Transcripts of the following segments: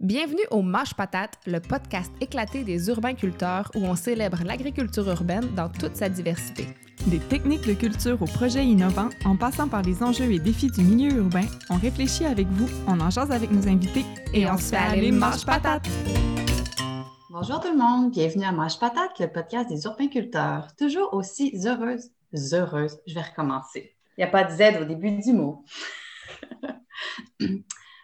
Bienvenue au Mâche Patate, le podcast éclaté des urbains-culteurs où on célèbre l'agriculture urbaine dans toute sa diversité. Des techniques de culture aux projets innovants, en passant par les enjeux et défis du milieu urbain, on réfléchit avec vous, on en jase avec nos invités et, on, se fait aller Mâche Patate! Bonjour tout le monde, bienvenue à Mâche Patate, le podcast des urbains-culteurs. Toujours aussi heureuse, heureuse, je vais recommencer. Il n'y a pas de Z au début du mot.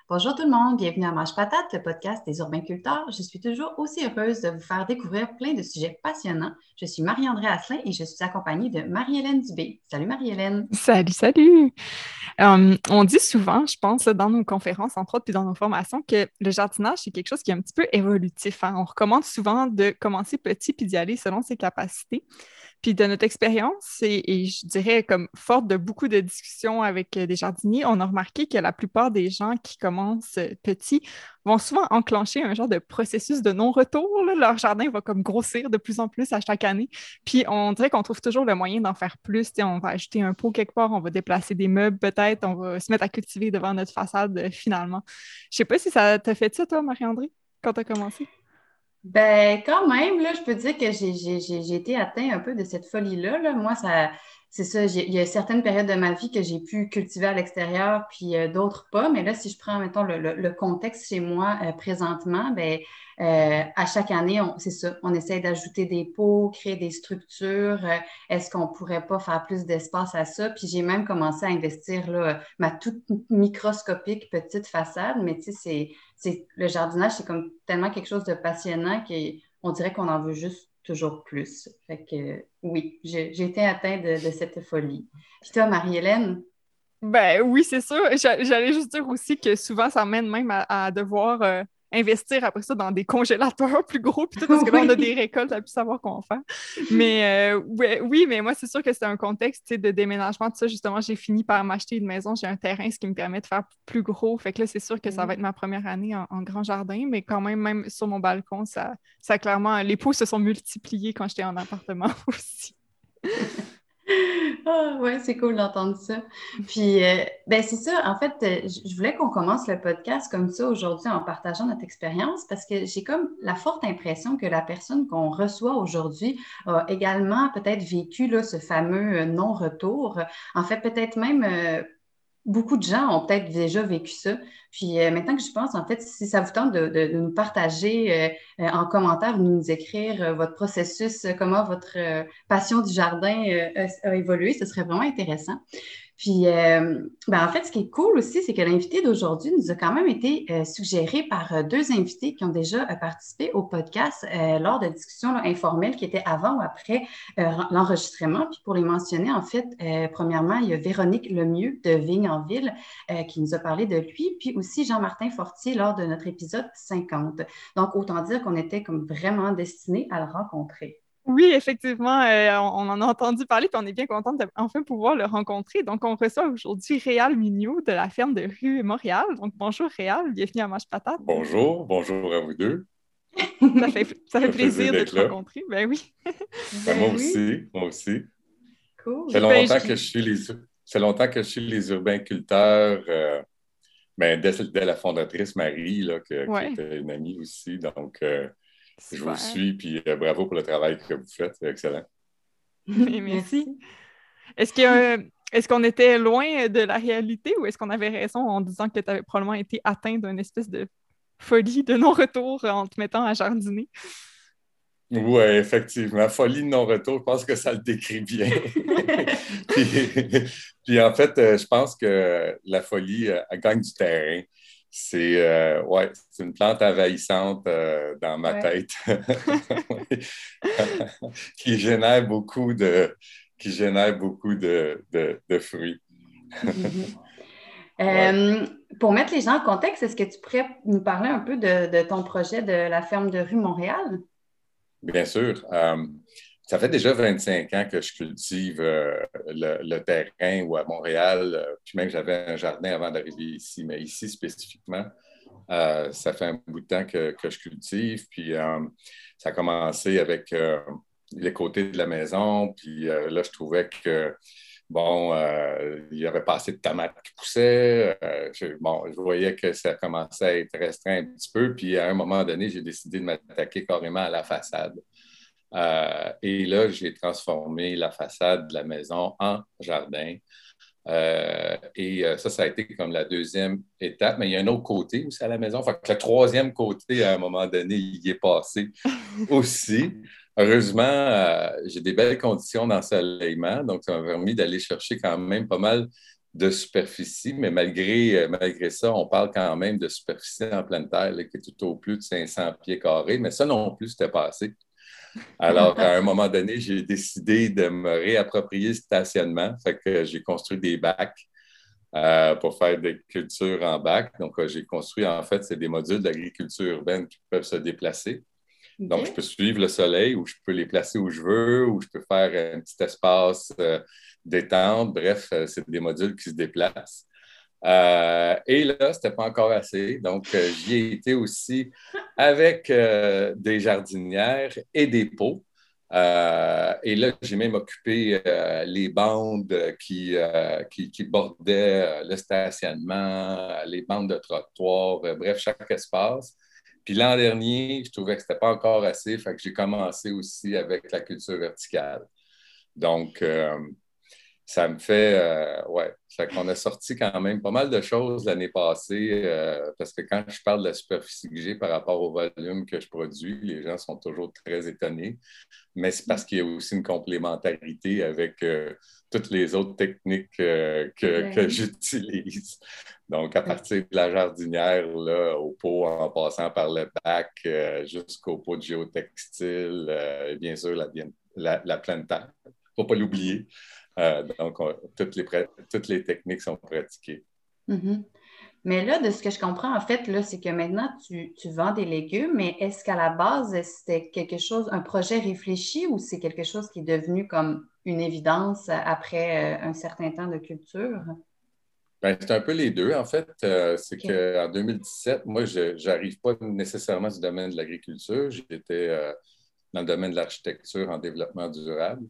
Bonjour tout le monde, bienvenue à Mange Patate, le podcast des urbains-culteurs. Je suis toujours aussi heureuse de vous faire découvrir plein de sujets passionnants. Je suis Marie-André Asselin et je suis accompagnée de Marie-Hélène Dubé. Salut Marie-Hélène. Salut, salut. Euh, on dit souvent, je pense, dans nos conférences, entre autres, puis dans nos formations, que le jardinage, c'est quelque chose qui est un petit peu évolutif. Hein. On recommande souvent de commencer petit puis d'y aller selon ses capacités. Puis de notre expérience, et, je dirais comme forte de beaucoup de discussions avec euh, des jardiniers, on a remarqué que la plupart des gens qui commencent euh, petits vont souvent enclencher un genre de processus de non-retour. Leur jardin va comme grossir de plus en plus à chaque année. Puis on dirait qu'on trouve toujours le moyen d'en faire plus. on va ajouter un pot quelque part, on va déplacer des meubles peut-être, on va se mettre à cultiver devant notre façade euh, finalement. Je sais pas si ça t'a fait ça, toi, Marie-André, quand tu as commencé? Ben, quand même, là, je peux dire que j'ai été atteint un peu de cette folie-là. Moi, ça, c'est ça, il y a certaines périodes de ma vie que j'ai pu cultiver à l'extérieur, puis euh, d'autres pas. Mais là, si je prends, mettons, le, contexte chez moi euh, présentement, ben, euh, à chaque année, c'est ça, on essaie d'ajouter des pots, créer des structures. Est-ce qu'on pourrait pas faire plus d'espace à ça? Puis j'ai même commencé à investir là, ma toute microscopique petite façade, mais tu sais, c'est le jardinage, c'est comme tellement quelque chose de passionnant qu'on dirait qu'on en veut juste toujours plus. Fait que oui, j'ai été atteinte de, cette folie. Puis toi, Marie-Hélène? Ben oui, c'est sûr. J'allais juste dire aussi que souvent, ça mène même à, devoir euh, investir après ça dans des congélateurs plus gros, puis tout, parce que là, on a des récoltes à plus savoir quoi faire. Mais euh, oui, mais moi, c'est sûr que c'est un contexte de déménagement. Tout ça, justement, j'ai fini par m'acheter une maison. J'ai un terrain, ce qui me permet de faire plus gros. Fait que là, c'est sûr que ça va mm. être ma première année en, grand jardin, mais quand même, même sur mon balcon, ça, ça clairement, les pots se sont multipliés quand j'étais en appartement aussi. Ah, ouais, c'est cool d'entendre ça. Puis, euh, ben, c'est ça. En fait, euh, je voulais qu'on commence le podcast comme ça aujourd'hui en partageant notre expérience parce que j'ai comme la forte impression que la personne qu'on reçoit aujourd'hui a également peut-être vécu là, ce fameux euh, non-retour. En fait, peut-être même beaucoup de gens ont peut-être déjà vécu ça. Puis euh, maintenant que je pense, en fait, si ça vous tente de, nous partager euh, euh, en commentaire ou nous écrire votre processus, comment votre passion du jardin a évolué, ce serait vraiment intéressant. Puis, euh, ben, en fait, ce qui est cool aussi, c'est que l'invité d'aujourd'hui nous a quand même été euh, suggéré par euh, deux invités qui ont déjà participé au podcast lors de discussions informelles qui étaient avant ou après l'enregistrement. Puis, pour les mentionner, en fait, premièrement, il y a Véronique Lemieux de Vigne en Ville qui nous a parlé de lui, puis aussi Jean-Martin Fortier lors de notre épisode 50. Donc, autant dire qu'on était comme vraiment destiné à le rencontrer. Oui, effectivement, euh, on, en a entendu parler, puis on est bien content d'enfin pouvoir le rencontrer. Donc, on reçoit aujourd'hui Réal Mignot de la ferme de rue Montréal. Donc, bonjour Réal, bienvenue à Mange Patate. Bonjour, bonjour à vous deux. ça fait, ça fait plaisir de te rencontrer. Ben oui. Ben, moi aussi, moi aussi. Cool. Ça fait ben, longtemps, que je suis les, longtemps que je suis les urbains-culteurs. Euh, ben, dès, la fondatrice Marie, là, qui était une amie aussi. Donc, euh, je vous suis, puis euh, bravo pour le travail que vous faites. C'est excellent. merci. Est-ce qu'on est qu'on était loin de la réalité ou est-ce qu'on avait raison en disant que tu avais probablement été atteint d'une espèce de folie de non-retour en te mettant à jardiner? Oui, effectivement. Folie de non-retour, je pense que ça le décrit bien. puis, en fait, euh, je pense que la folie, euh, elle gagne du terrain c'est euh, ouais, une plante envahissante euh, dans ma tête qui génère beaucoup de qui génère beaucoup de, de, fruits. Euh, pour mettre les gens en contexte, est-ce que tu pourrais nous parler un peu de, de, ton projet de la ferme de rue Montréal? Bien sûr ça fait déjà 25 ans que je cultive euh, le, terrain ou à Montréal, euh, puis même j'avais un jardin avant d'arriver ici, mais ici spécifiquement, euh, ça fait un bout de temps que, je cultive, puis ça a commencé avec les côtés de la maison, puis là, je trouvais que Bon, il y avait pas assez de tomates qui poussaient. Bon, je voyais que ça commençait à être restreint un petit peu. Puis à un moment donné, j'ai décidé de m'attaquer carrément à la façade. Et là, j'ai transformé la façade de la maison en jardin. Euh, et euh, ça, ça a été comme la deuxième étape. Mais il y a un autre côté aussi à la maison. Fait que le troisième côté, à un moment donné, il y est passé aussi. Heureusement, euh, j'ai des belles conditions d'ensoleillement, donc ça m'a permis d'aller chercher quand même pas mal de superficie, mais malgré, malgré ça, on parle quand même de superficie en pleine terre qui est tout au plus de 500 pieds carrés, mais ça non plus, c'était pas assez. Alors, à un moment donné, j'ai décidé de me réapproprier le stationnement. Fait que j'ai construit des bacs euh, pour faire des cultures en bac. Donc, euh, j'ai construit, en fait, c'est des modules d'agriculture urbaine qui peuvent se déplacer. Donc, je peux suivre le soleil ou je peux les placer où je veux ou je peux faire un petit espace euh, détente. Bref, c'est des modules qui se déplacent. Euh, et là, ce n'était pas encore assez. Donc, euh, j'y ai été aussi avec euh, des jardinières et des pots. et là, j'ai même occupé les bandes qui, bordaient le stationnement, les bandes de trottoir, bref, chaque espace. Puis l'an dernier, je trouvais que ce n'était pas encore assez, fait que j'ai commencé aussi avec la culture verticale. Donc, ça me fait, euh, ouais, fait qu'on a sorti quand même pas mal de choses l'année passée, euh, parce que quand je parle de la superficie que j'ai par rapport au volume que je produis, les gens sont toujours très étonnés, mais c'est parce qu'il y a aussi une complémentarité avec euh, toutes les autres techniques que, que j'utilise. Donc, à partir de la jardinière, là, au pot, en passant par le bac, jusqu'au pot de géotextile, et bien sûr, la, la, la pleine terre. Il ne faut pas l'oublier. Euh, donc, toutes, les, toutes les techniques sont pratiquées. Mm-hmm. Mais là, de ce que je comprends, en fait, là, c'est que maintenant, tu, tu, vends des légumes, mais est-ce qu'à la base, c'était quelque chose, un projet réfléchi ou c'est quelque chose qui est devenu comme une évidence après euh, un certain temps de culture? Ben, c'est un peu les deux, en fait. Euh, c'est qu'en 2017, moi, je n'arrive pas nécessairement du domaine de l'agriculture. J'étais dans le domaine de l'architecture en développement durable.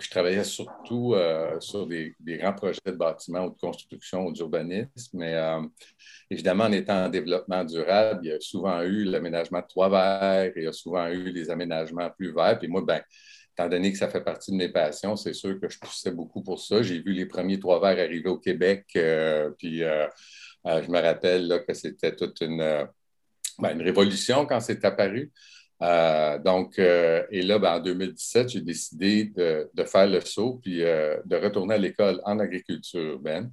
Je travaillais surtout euh, sur des, grands projets de bâtiments ou de construction ou d'urbanisme, mais euh, évidemment, en étant en développement durable, il y a souvent eu l'aménagement de toits verts, il y a souvent eu des aménagements plus verts. Puis moi, ben, étant donné que ça fait partie de mes passions, c'est sûr que je poussais beaucoup pour ça. J'ai vu les premiers toits verts arriver au Québec, euh, puis je me rappelle que c'était toute ben, une révolution quand c'est apparu. Euh, donc, euh, et là, ben, en 2017, j'ai décidé de, faire le saut puis euh, de retourner à l'école en agriculture urbaine.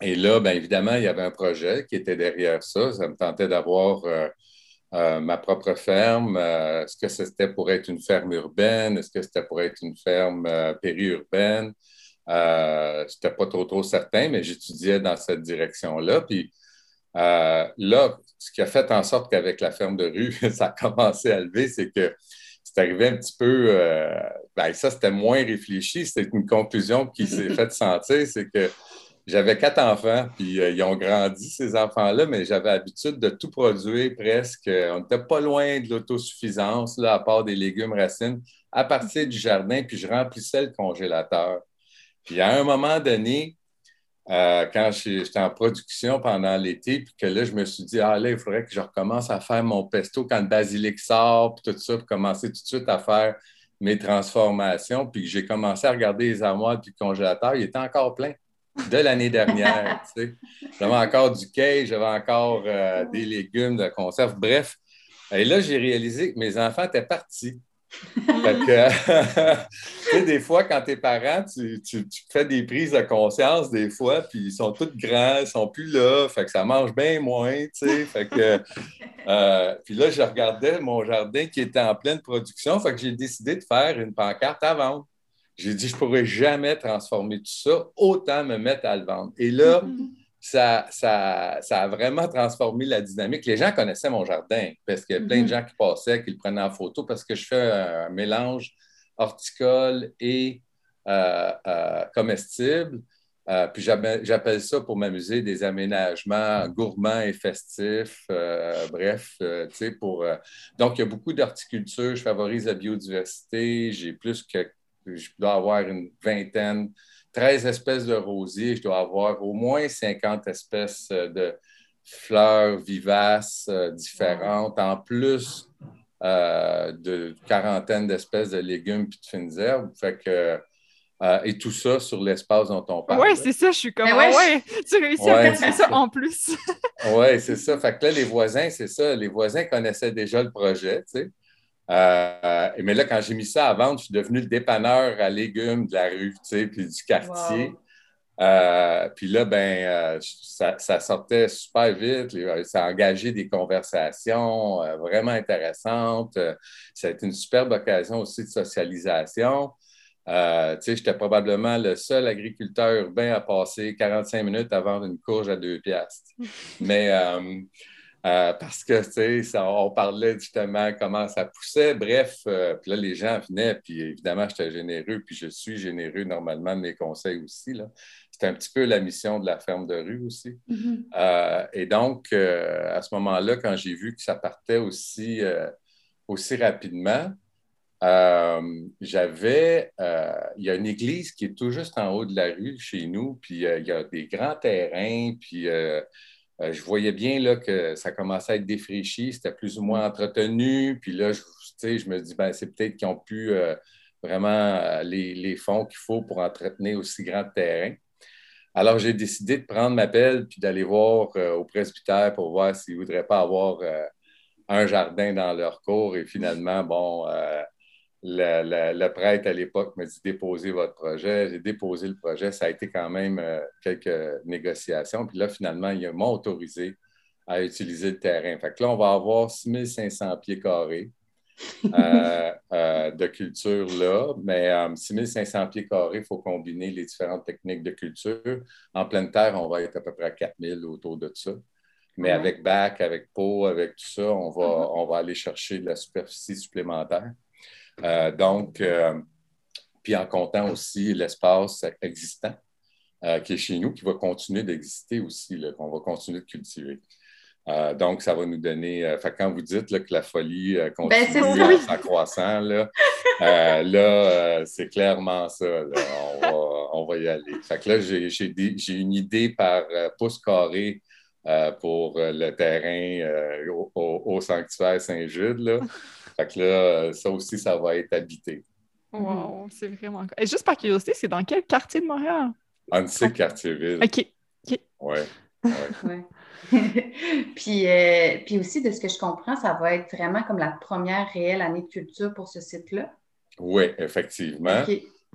et là, bien évidemment, il y avait un projet qui était derrière ça. Ça me tentait d'avoir ma propre ferme. Est-ce que c'était pour être une ferme urbaine? Est-ce que c'était pour être une ferme périurbaine? Je n'étais pas trop, trop certain, mais j'étudiais dans cette direction-là. Puis là, ce qui a fait en sorte qu'avec la ferme de rue, ça a commencé à lever, c'est que c'est arrivé un petit peu, euh, ben, ça c'était moins réfléchi, c'était une conclusion qui s'est faite sentir, c'est que j'avais quatre enfants, puis euh, ils ont grandi, ces enfants-là, mais j'avais l'habitude de tout produire presque. On n'était pas loin de l'autosuffisance, là, à part des légumes racines, à partir du jardin, puis je remplissais le congélateur. Puis à un moment donné, euh, quand j'étais en production pendant l'été, puis que là, je me suis dit, ah là, il faudrait que je recommence à faire mon pesto quand le basilic sort, puis tout ça, pour commencer tout de suite à faire mes transformations. Puis que j'ai commencé à regarder les armoires du congélateur, il était encore plein de l'année dernière. J'avais encore du quai, j'avais encore euh, des légumes de conserve. Bref, et là, j'ai réalisé que mes enfants étaient partis. Que, des fois, quand t'es parent, tu, tu, fais des prises de conscience, des fois, puis ils sont tous grands, ils sont plus là, fait que ça mange bien moins, tu sais. Fait que, euh, puis là, je regardais mon jardin qui était en pleine production, fait que j'ai décidé de faire une pancarte à vendre. J'ai dit, je pourrais jamais transformer tout ça, autant me mettre à le vendre. Et là, ça, ça, ça, a vraiment transformé la dynamique. Les gens connaissaient mon jardin parce qu'il y a plein de mhm. gens qui passaient, qui le prenaient en photo parce que je fais un mélange horticole et euh, euh, comestible. Euh, puis j'appelle ça pour m'amuser des aménagements gourmands et festifs. bref, tu sais, pour. donc, il y a beaucoup d'horticulture. Je favorise la biodiversité. J'ai plus que je dois avoir une vingtaine, 13 espèces de rosiers, je dois avoir au moins 50 espèces de fleurs vivaces différentes, en plus de quarantaine d'espèces de légumes et de fines herbes. Fait que euh, et tout ça sur l'espace dont on parle. Oui, c'est ça, je suis comme, ah ouais, tu réussis à faire ça en plus. oui, c'est ça. Fait que là, les voisins, c'est ça, les voisins connaissaient déjà le projet, tu sais. Euh, mais là, quand j'ai mis ça à vendre, je suis devenu le dépanneur à légumes de la rue, tu sais, puis du quartier. Euh, puis là, ben, ça, ça, sortait super vite. Ça a engagé des conversations vraiment intéressantes. ça a été une superbe occasion aussi de socialisation. Euh, j'étais probablement le seul agriculteur urbain à passer 45 minutes à vendre une courge à deux piastres. Mais euh, euh, parce que, tu sais, on parlait justement comment ça poussait. Bref, puis là, les gens venaient, puis évidemment, j'étais généreux, puis je suis généreux normalement de mes conseils aussi. C'était un petit peu la mission de la ferme de rue aussi. Mm-hmm. et donc, à ce moment-là, quand j'ai vu que ça partait aussi, aussi rapidement, euh, j'avais, euh, il y a une église qui est tout juste en haut de la rue chez nous, puis euh, il y a des grands terrains, puis je voyais bien là, que ça commençait à être défraîchi, c'était plus ou moins entretenu, puis là, je, je me dis, ben, c'est peut-être qu'ils ont pu vraiment les, fonds qu'il faut pour entretenir aussi grand terrain. Alors, j'ai décidé de prendre ma pelle puis d'aller voir au presbytère pour voir s'ils ne voudraient pas avoir un jardin dans leur cours. Et finalement, bon, le, prêtre à l'époque m'a dit déposez votre projet. J'ai déposé le projet. Ça a été quand même euh, quelques négociations. Puis là, finalement, il m'a autorisé à utiliser le terrain. Fait que là, on va avoir 6500 pieds carrés euh, euh, de culture là. Mais 6500 pieds carrés, il faut combiner les différentes techniques de culture. En pleine terre, on va être à peu près à 4000 autour de ça. Mais avec bac, avec pot, avec tout ça, on va, mm-hmm. on va aller chercher de la superficie supplémentaire. Euh, donc, euh, puis en comptant aussi l'espace existant euh, qui est chez nous, qui va continuer d'exister aussi, qu'on va continuer de cultiver. donc, ça va nous donner. quand vous dites que la folie ben, continue en croissant, là, c'est clairement ça. On, va, y aller. Fait que là, j'ai une idée par pouce carré pour le terrain au, au, sanctuaire Saint-Jude. Fait que là, ça aussi, ça va être habité. Wow, c'est vraiment. Et juste par curiosité, c'est dans quel quartier de Montréal? Annecy, quartier-ville. OK. OK. Ouais. ouais. puis, euh, puis aussi, de ce que je comprends, ça va être vraiment comme la première réelle année de culture pour ce site-là? Oui, effectivement.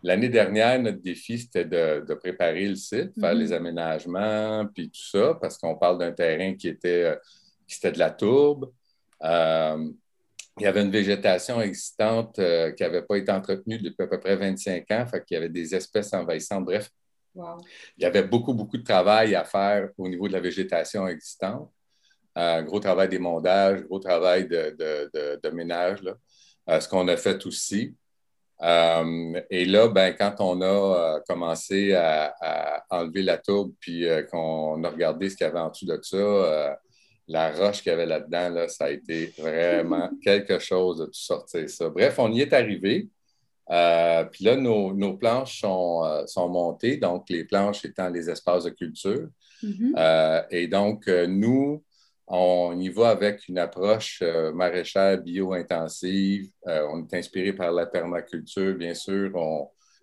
L'année dernière, notre défi, c'était de, préparer le site, faire mm-hmm. les aménagements, puis tout ça, parce qu'on parle d'un terrain qui était, euh, qui était de la tourbe. Euh, il y avait une végétation existante euh, qui n'avait pas été entretenue depuis à peu près 25 ans, fait qu'il y avait des espèces envahissantes. Bref, il y avait beaucoup, beaucoup de travail à faire au niveau de la végétation existante. Un gros travail d'émondage, gros travail de, ménage, euh, ce qu'on a fait aussi. Euh, et là, ben, quand on a commencé à, à, enlever la tourbe, puis qu'on a regardé ce qu'il y avait en dessous de ça, la roche qu'il y avait là-dedans, là, ça a été vraiment quelque chose de tout sortir ça. Bref, on y est arrivé. Euh, puis là, nos, planches euh, sont, montées, donc les planches étant les espaces de culture. Mm-hmm. Euh, et donc, nous, on y va avec une approche maraîchère bio-intensive. on est inspiré par la permaculture, bien sûr.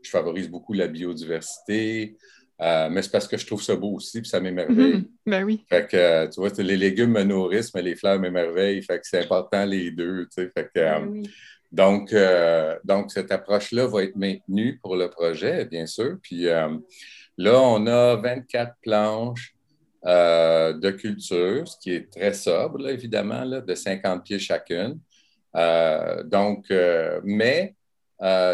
je favorise beaucoup la biodiversité. Euh, mais c'est parce que je trouve ça beau aussi, puis ça m'émerveille. Mhm. Ben oui. Fait que, euh, tu vois, les légumes me nourrissent, mais les fleurs m'émerveillent. Fait que c'est important les deux, tu sais. Fait que, ben euh, donc, donc, cette approche-là va être maintenue pour le projet, bien sûr. Puis là, on a 24 planches de culture, ce qui est très sobre, évidemment, là, de 50 pieds chacune. donc, mais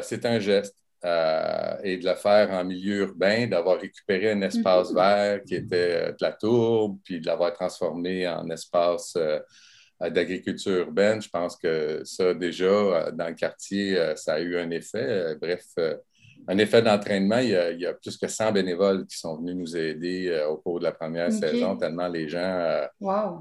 c'est un geste. Euh, et de le faire en milieu urbain, d'avoir récupéré un espace mhm. vert qui était euh, de la tourbe, puis de l'avoir transformé en espace euh, d'agriculture urbaine. Je pense que ça, déjà, dans le quartier, ça a eu un effet. bref, un effet d'entraînement. Il, y a plus que 100 bénévoles qui sont venus nous aider au cours de la première saison, tellement les gens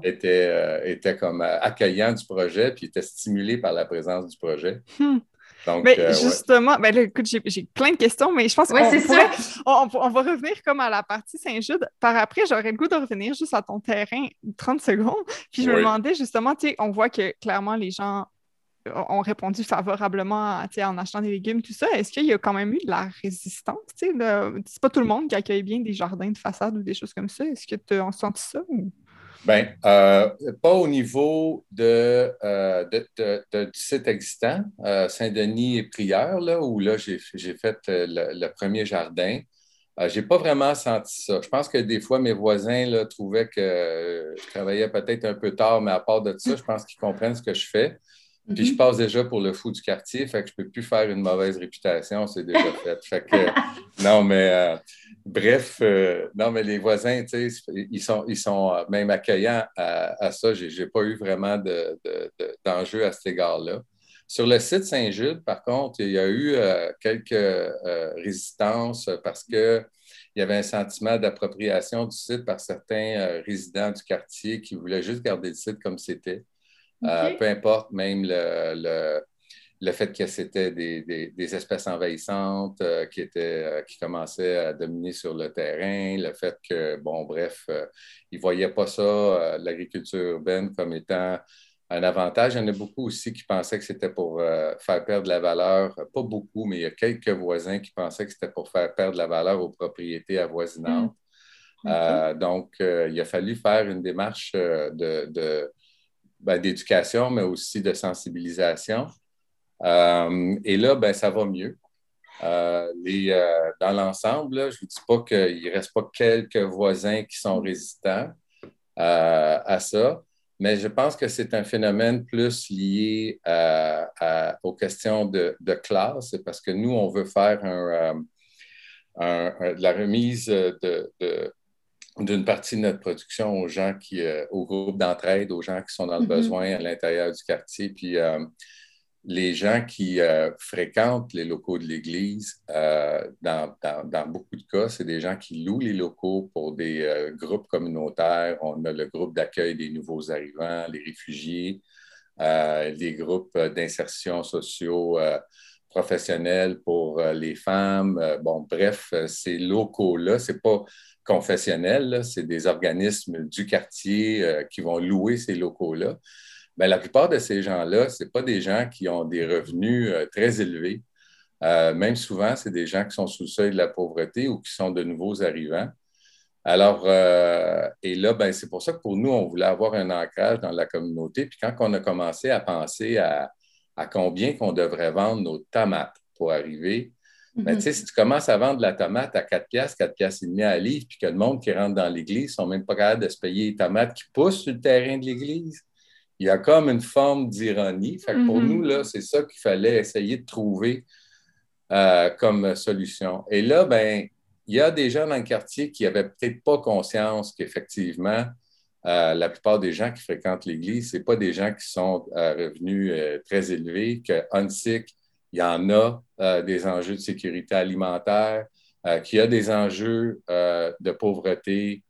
étaient, étaient comme accueillants du projet, puis étaient stimulés par la présence du projet. Hmm. Donc, mais justement, ben écoute, j'ai plein de questions, mais je pense qu'on on, on, va revenir comme à la partie Saint-Jude. Par après, j'aurais le goût de revenir juste à ton terrain 30 secondes. Puis je me demandais justement, tu sais, on voit que clairement les gens ont répondu favorablement en achetant des légumes, tout ça. Est-ce qu'il y a quand même eu de la résistance? C'est pas tout le monde qui accueille bien des jardins de façade ou des choses comme ça. Est-ce que tu as senti ça? Bien, euh, pas au niveau de, euh, du site existant, euh, Saint-Denis et Prière, là, où là, j'ai fait le, premier jardin. Je n'ai pas vraiment senti ça. Je pense que des fois, mes voisins là, trouvaient que je travaillais peut-être un peu tard, mais à part de ça, je pense qu'ils comprennent ce que je fais. Puis je mhm. passe déjà pour le fou du quartier, fait que je ne peux plus faire une mauvaise réputation, c'est déjà fait. fait que, non, mais euh, bref, euh, non, mais les voisins, ils sont, ils sont euh, même accueillants à, ça. Je n'ai pas eu vraiment d'enjeu à cet égard-là. Sur le site Saint-Jude, par contre, il y a eu quelques résistances parce qu'il y avait un sentiment d'appropriation du site par certains résidents du quartier qui voulaient juste garder le site comme c'était. Euh, peu importe, même le, le, fait que c'était des, des, espèces envahissantes euh, qui, étaient, euh, qui commençaient à dominer sur le terrain, le fait que, bon, bref, ils ne voyaient pas ça, l'agriculture urbaine, comme étant un avantage. Il y en a beaucoup aussi qui pensaient que c'était pour faire perdre la valeur, pas beaucoup, mais il y a quelques voisins qui pensaient que c'était pour faire perdre la valeur aux propriétés avoisinantes. Hmm. donc, il a fallu faire une démarche de ben, d'éducation, mais aussi de sensibilisation. Euh, et là, ben, ça va mieux. Euh, euh, dans l'ensemble, je ne vous dis pas qu'il ne reste pas quelques voisins qui sont résistants à ça, mais je pense que c'est un phénomène plus lié aux questions de, classe, parce que nous, on veut faire un, la remise de, d'une partie de notre production aux gens qui, euh, au groupe d'entraide, aux gens qui sont dans le mm-hmm. besoin à l'intérieur du quartier. Puis euh, les gens qui euh, fréquentent les locaux de l'Église, dans, dans, beaucoup de cas, c'est des gens qui louent les locaux pour des groupes communautaires. On a le groupe d'accueil des nouveaux arrivants, les réfugiés, les groupes d'insertion sociaux professionnels pour les femmes. bon, bref, ces locaux-là, c'est pas confessionnels, c'est des organismes du quartier euh, qui vont louer ces locaux-là. Mais la plupart de ces gens-là, ce pas des gens qui ont des revenus euh, très élevés. Euh, même souvent, c'est des gens qui sont sous le seuil de la pauvreté ou qui sont de nouveaux arrivants. Alors, et là, ben, c'est pour ça que pour nous, on voulait avoir un ancrage dans la communauté. Puis quand on a commencé à penser à, à combien qu'on devrait vendre nos tomates pour arriver mais tu sais, si tu commences à vendre la tomate à 4 piastres, 4 piastres et demi à livre, puis que le monde qui rentre dans l'église ne sont même pas capables de se payer les tomates qui poussent sur le terrain de l'église, il y a comme une forme d'ironie. Fait que pour mm-hmm. nous, là, c'est ça qu'il fallait essayer de trouver euh, comme solution. Et là, ben, il y a des gens dans le quartier qui n'avaient peut-être pas conscience qu'effectivement, euh, la plupart des gens qui fréquentent l'Église, ce pas des gens qui sont à revenus euh, très élevés, que UNSIC il y en a euh, des enjeux de sécurité alimentaire, qu'il y a des enjeux de pauvreté,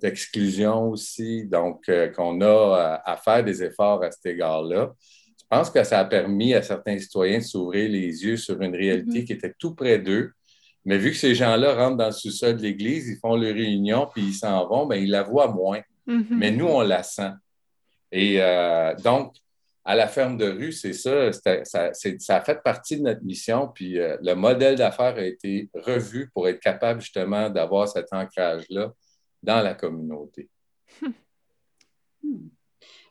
d'exclusion aussi, donc qu'on a à faire des efforts à cet égard-là. Je pense que ça a permis à certains citoyens de s'ouvrir les yeux sur une réalité mm-hmm. qui était tout près d'eux. Mais vu que ces gens-là rentrent dans le sous-sol de l'Église, ils font leur réunion, puis ils s'en vont, bien, ils la voient moins. Mm-hmm. Mais nous, on la sent. Et donc, à la ferme de rue, c'est ça, ça, a fait partie de notre mission. Puis euh, le modèle d'affaires a été revu pour être capable justement d'avoir cet ancrage-là dans la communauté. Hmm.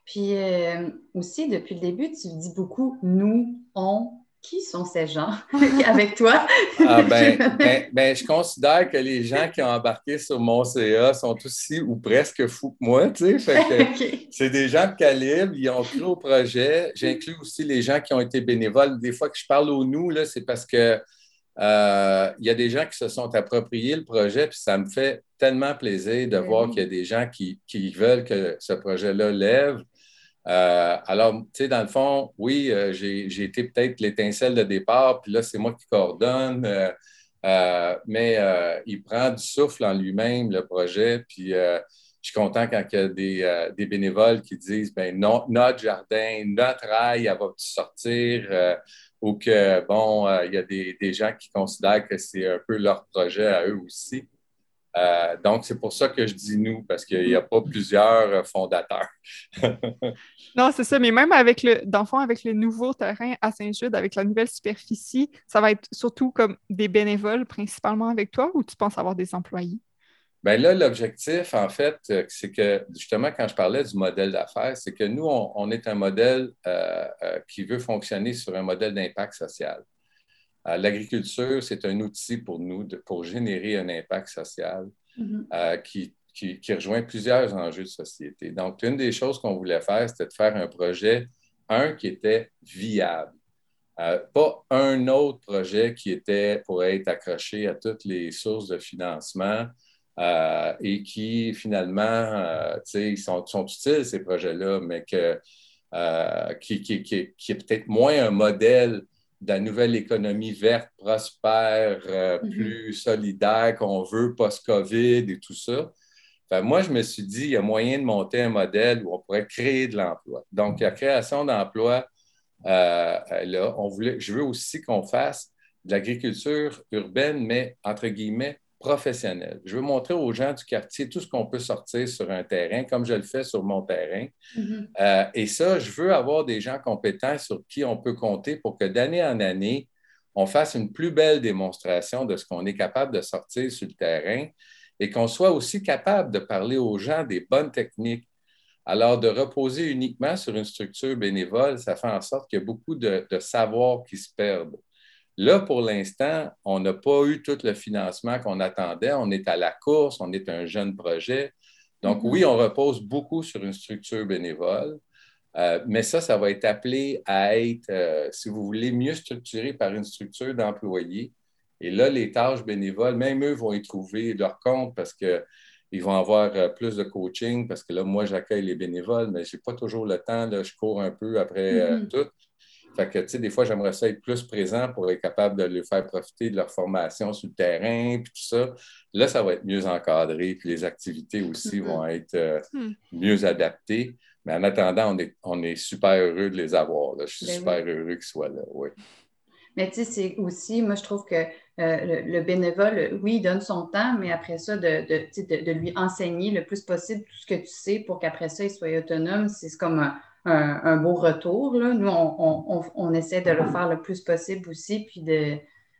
Puis euh, aussi, depuis le début, tu dis beaucoup nous, on, qui sont ces gens? Avec toi? ah ben, ben, ben, je considère que les gens qui ont embarqué sur mon CA sont aussi ou presque fous que moi, tu sais. C'est des gens de calibre, ils ont cru au projet. J'inclus aussi les gens qui ont été bénévoles. Des fois que je parle au nous, c'est parce que euh, il y a des gens qui se sont appropriés le projet, puis ça me fait tellement plaisir de ben voir qu'il y a des gens qui, qui veulent que ce projet-là lève. Euh, alors, tu sais, dans le fond, oui, euh, j'ai été peut-être l'étincelle de départ, puis là, c'est moi qui coordonne, euh, mais il prend du souffle en lui-même, le projet, puis je suis content quand il y a des, des bénévoles qui disent, ben non, notre jardin, notre rail, elle va sortir. Ou que, bon, euh, il y a des, des, gens qui considèrent que c'est un peu leur projet à eux aussi. Euh, donc, c'est pour ça que je dis nous, parce qu'il n'y a pas plusieurs fondateurs. non, c'est ça, mais même avec le, dans avec le nouveau terrain à Saint-Jude, avec la nouvelle superficie, ça va être surtout comme des bénévoles principalement avec toi ou tu penses avoir des employés? Bien là, l'objectif, en fait, euh, c'est que justement, quand je parlais du modèle d'affaires, c'est que nous, on, est un modèle euh, euh, qui veut fonctionner sur un modèle d'impact social. L'agriculture, c'est un outil pour nous pour générer un impact social mm-hmm. qui, qui, rejoint plusieurs enjeux de société. Donc, une des choses qu'on voulait faire, c'était de faire un projet, un, qui était viable. pas un autre projet qui était pour être accroché à toutes les sources de financement, euh, et qui finalement, euh, ils sont, sont, utiles, ces projets-là, mais que, euh, qui, qui, qui, est peut-être moins un modèle de la nouvelle économie verte, prospère, mm-hmm. plus solidaire qu'on veut post-COVID et tout ça. moi, je me suis dit, il y a moyen de monter un modèle où on pourrait créer de l'emploi. Donc, la création d'emplois, là, on voulait, je veux aussi qu'on fasse de l'agriculture urbaine, mais entre guillemets, professionnel. Je veux montrer aux gens du quartier tout ce qu'on peut sortir sur un terrain, comme je le fais sur mon terrain. Mm-hmm. Euh, et ça, je veux avoir des gens compétents sur qui on peut compter pour que d'année en année, on fasse une plus belle démonstration de ce qu'on est capable de sortir sur le terrain et qu'on soit aussi capable de parler aux gens des bonnes techniques. Alors, de reposer uniquement sur une structure bénévole, ça fait en sorte qu'il y a beaucoup de, de savoirs qui se perdent. Là, pour l'instant, on n'a pas eu tout le financement qu'on attendait. On est à la course, on est un jeune projet. Donc, oui, on repose beaucoup sur une structure bénévole, euh, mais ça, ça va être appelé à être, euh, si vous voulez, mieux structuré par une structure d'employés. Et là, les tâches bénévoles, même eux vont y trouver leur compte parce qu'ils vont avoir euh, plus de coaching, parce que là, moi, j'accueille les bénévoles, mais je n'ai pas toujours le temps. Là, je cours un peu après mm-hmm. tout. Fait que, tu sais, des fois, j'aimerais ça être plus présent pour être capable de les faire profiter de leur formation sur le terrain, puis tout ça. Là, ça va être mieux encadré, puis les activités aussi mm-hmm. vont être euh, mm. mieux adaptées. Mais en attendant, on est, on est super heureux de les avoir. Je suis ben super heureux qu'ils soient là, oui. Mais tu sais, c'est aussi, moi, je trouve que euh, le, bénévole, oui, il donne son temps, mais après ça, de, de, de, lui enseigner le plus possible tout ce que tu sais pour qu'après ça, il soit autonome, c'est comme un, un, beau retour. Là. Nous, on, essaie de le faire le plus possible aussi, puis de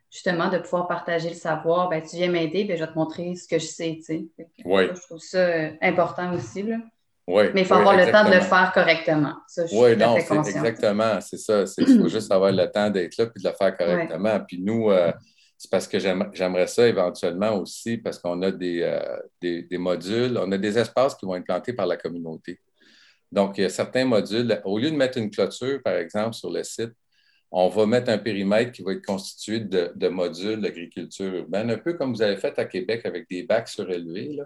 justement de pouvoir partager le savoir. Ben, tu viens m'aider, ben, je vais te montrer ce que je sais. Oui. je trouve ça euh, important aussi. Là. Mais il faut avoir le temps de le faire correctement. oui, non, c'est exactement, c'est ça. Il faut juste avoir le temps d'être là puis de le faire correctement. Puis nous, euh, c'est parce que j'aimerais ça éventuellement aussi, parce qu'on a des, euh, des, des, modules, on a des espaces qui vont être plantés par la communauté. Donc, il y a certains modules, au lieu de mettre une clôture, par exemple, sur le site, on va mettre un périmètre qui va être constitué de, modules d'agriculture urbaine, un peu comme vous avez fait à Québec avec des bacs surélevés.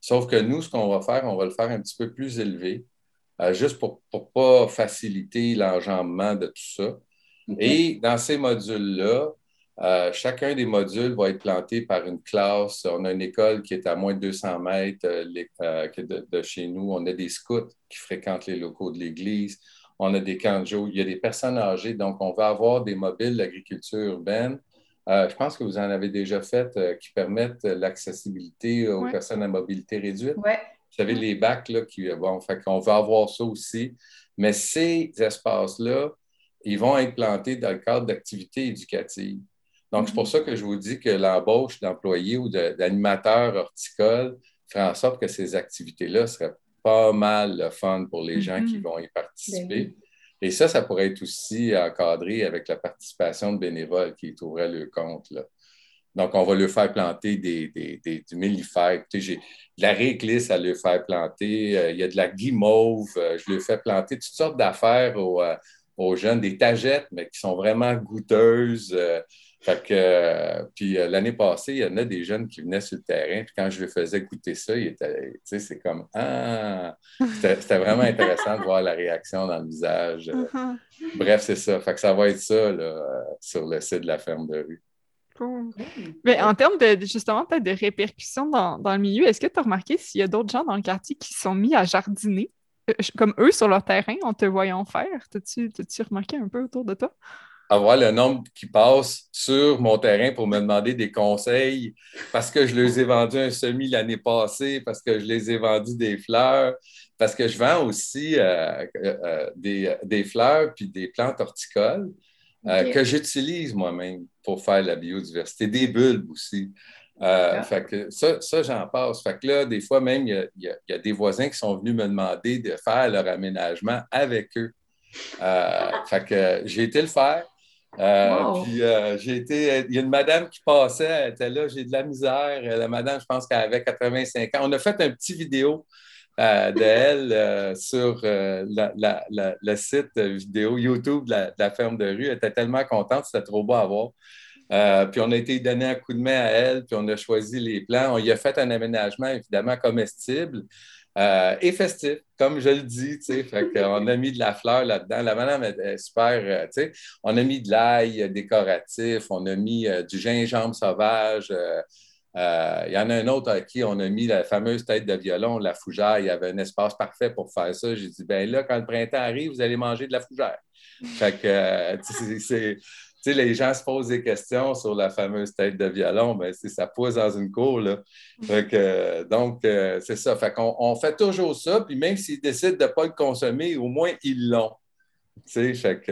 Sauf que nous, ce qu'on va faire, on va le faire un petit peu plus élevé, euh, juste pour ne pas faciliter l'enjambement de tout ça. Et dans ces modules-là, euh, chacun des modules va être planté par une classe. On a une école qui est à moins de 200 mètres euh, euh, de, chez nous. On a des scouts qui fréquentent les locaux de l'église. On a des camps Il y a des personnes âgées. Donc, on va avoir des mobiles d'agriculture urbaine. je pense que vous en avez déjà fait qui permettent l'accessibilité aux personnes à mobilité réduite. Vous savez, les bacs, là, qui, bon, fait qu'on va avoir ça aussi. Mais ces espaces-là, ils vont être plantés dans le cadre d'activités éducatives. Donc, c'est pour mhm. ça que je vous dis que l'embauche d'employés ou d'animateurs horticoles ferait en sorte que ces activités-là seraient pas mal le fun pour les gens qui mhm. vont y participer. Ben Et ça, ça pourrait être aussi encadré avec la participation de bénévoles qui trouveraient le compte. Là. Donc, on va leur faire planter des, des, du millifère. J'ai de la réglisse à leur faire planter. Euh, il y a de la guimauve. Euh, je leur fais planter toutes sortes d'affaires aux, euh, aux, jeunes, des tagettes, mais qui sont vraiment goûteuses. Fait que, euh, puis euh, l'année passée, il y en a des jeunes qui venaient sur le terrain, puis quand je les faisais goûter ça, c'est comme Ah! C'était vraiment intéressant de voir la réaction dans le visage. Uh-huh. Bref, c'est ça. Fait que ça va être ça là, sur le site de la ferme de rue. Mais en termes de justement peut-être de répercussions dans, dans le milieu, est-ce que tu as remarqué s'il y a d'autres gens dans le quartier qui sont mis à jardiner, euh, comme eux sur leur terrain, en te voyant faire? T'as-tu remarqué un peu autour de toi? avoir le nombre qui passe sur mon terrain pour me demander des conseils parce que je les ai vendus un semis l'année passée, parce que je les ai vendus des fleurs, parce que je vends aussi euh, euh, des, fleurs puis des plantes horticoles que j'utilise moi-même pour faire la biodiversité, des bulbes aussi. Euh, fait que ça, ça j'en passe. Fait que là, des fois même, il y, a, des voisins qui sont venus me demander de faire leur aménagement avec eux. Euh, fait que j'ai été le faire. Euh, puis j'ai été. Il y a une madame qui passait, elle était là, j'ai de la misère. La madame, je pense qu'elle avait 85 ans. On a fait un petit vidéo d'elle sur le site vidéo YouTube de la, de la, ferme de rue. Elle était tellement contente, c'était trop beau à voir. Euh, puis on a été donné un coup de main à elle, puis on a choisi les plans. On y a fait un aménagement évidemment comestible euh, et festif, comme je le dis. on a mis de la fleur là-dedans. La madame est, super. Euh, on a mis de l'ail décoratif, on a mis du gingembre sauvage. Il y en a un autre à qui on a mis la fameuse tête de violon, la fougère. Il y avait un espace parfait pour faire ça. J'ai dit, ben là, quand le printemps arrive, vous allez manger de la fougère. Fait que, c'est les gens se posent des questions sur la fameuse tête de violon, mais ben, ça pousse dans une cour. Là. donc, euh, c'est ça. Fait qu'on on fait toujours ça, puis même s'ils décident de ne pas le consommer, au moins ils l'ont.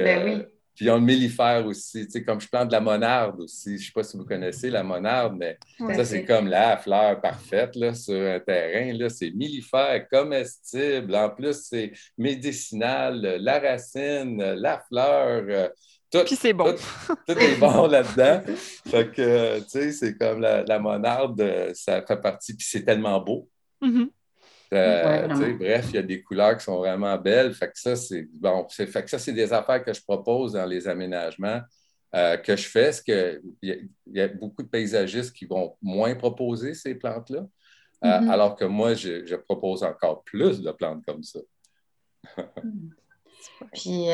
Ben puis ils ont le mellifère aussi, comme je plante de la monarde aussi. Je ne sais pas si vous connaissez la monarde, mais ça, c'est comme la fleur parfaite là, sur un terrain. C'est mellifère, comestible. En plus, c'est médicinal, la racine, la fleur. Euh, tout, Puis c'est bon. Tout, est bon là-dedans. fait que, tu sais, c'est comme la, monarde, euh, ça fait partie. Puis c'est tellement beau. Mm-hmm. Euh, bref, il y a des couleurs qui sont vraiment belles. Fait que ça, c'est bon. Fait que ça, c'est des affaires que je propose dans les aménagements euh, que je fais. qu'il y, y, a beaucoup de paysagistes qui vont moins proposer ces plantes-là, mm-hmm. alors que moi, je, propose encore plus de plantes comme ça. Puis,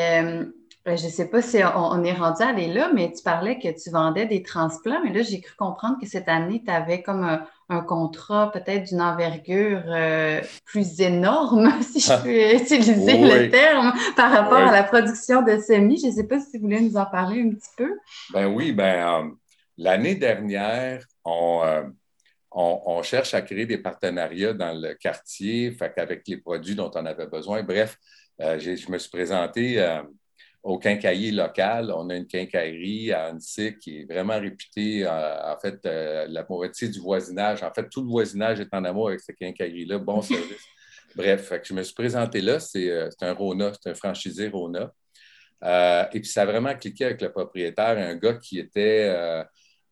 ben, je ne sais pas si on, est rendu à aller là, mais tu parlais que tu vendais des transplants, mais là, j'ai cru comprendre que cette année, tu avais comme un, contrat peut-être d'une envergure euh, plus énorme, si je peux utiliser le terme, par rapport à la production de semis. Je ne sais pas si vous voulez nous en parler un petit peu. Ben oui, ben euh, l'année dernière, euh, on, on, cherche à créer des partenariats dans le quartier, avec les produits dont on avait besoin. Bref, je me suis présenté au quincailler local. On a une quincaillerie à Annecy qui est vraiment réputée, euh, en fait, euh, la moitié du voisinage. En fait, tout le voisinage est en amour avec cette quincaillerie-là. Bon service. Bref, je me suis présenté là. C'est euh, un Rona, c'est un franchisé Rona. et puis, ça a vraiment cliqué avec le propriétaire, un gars qui était,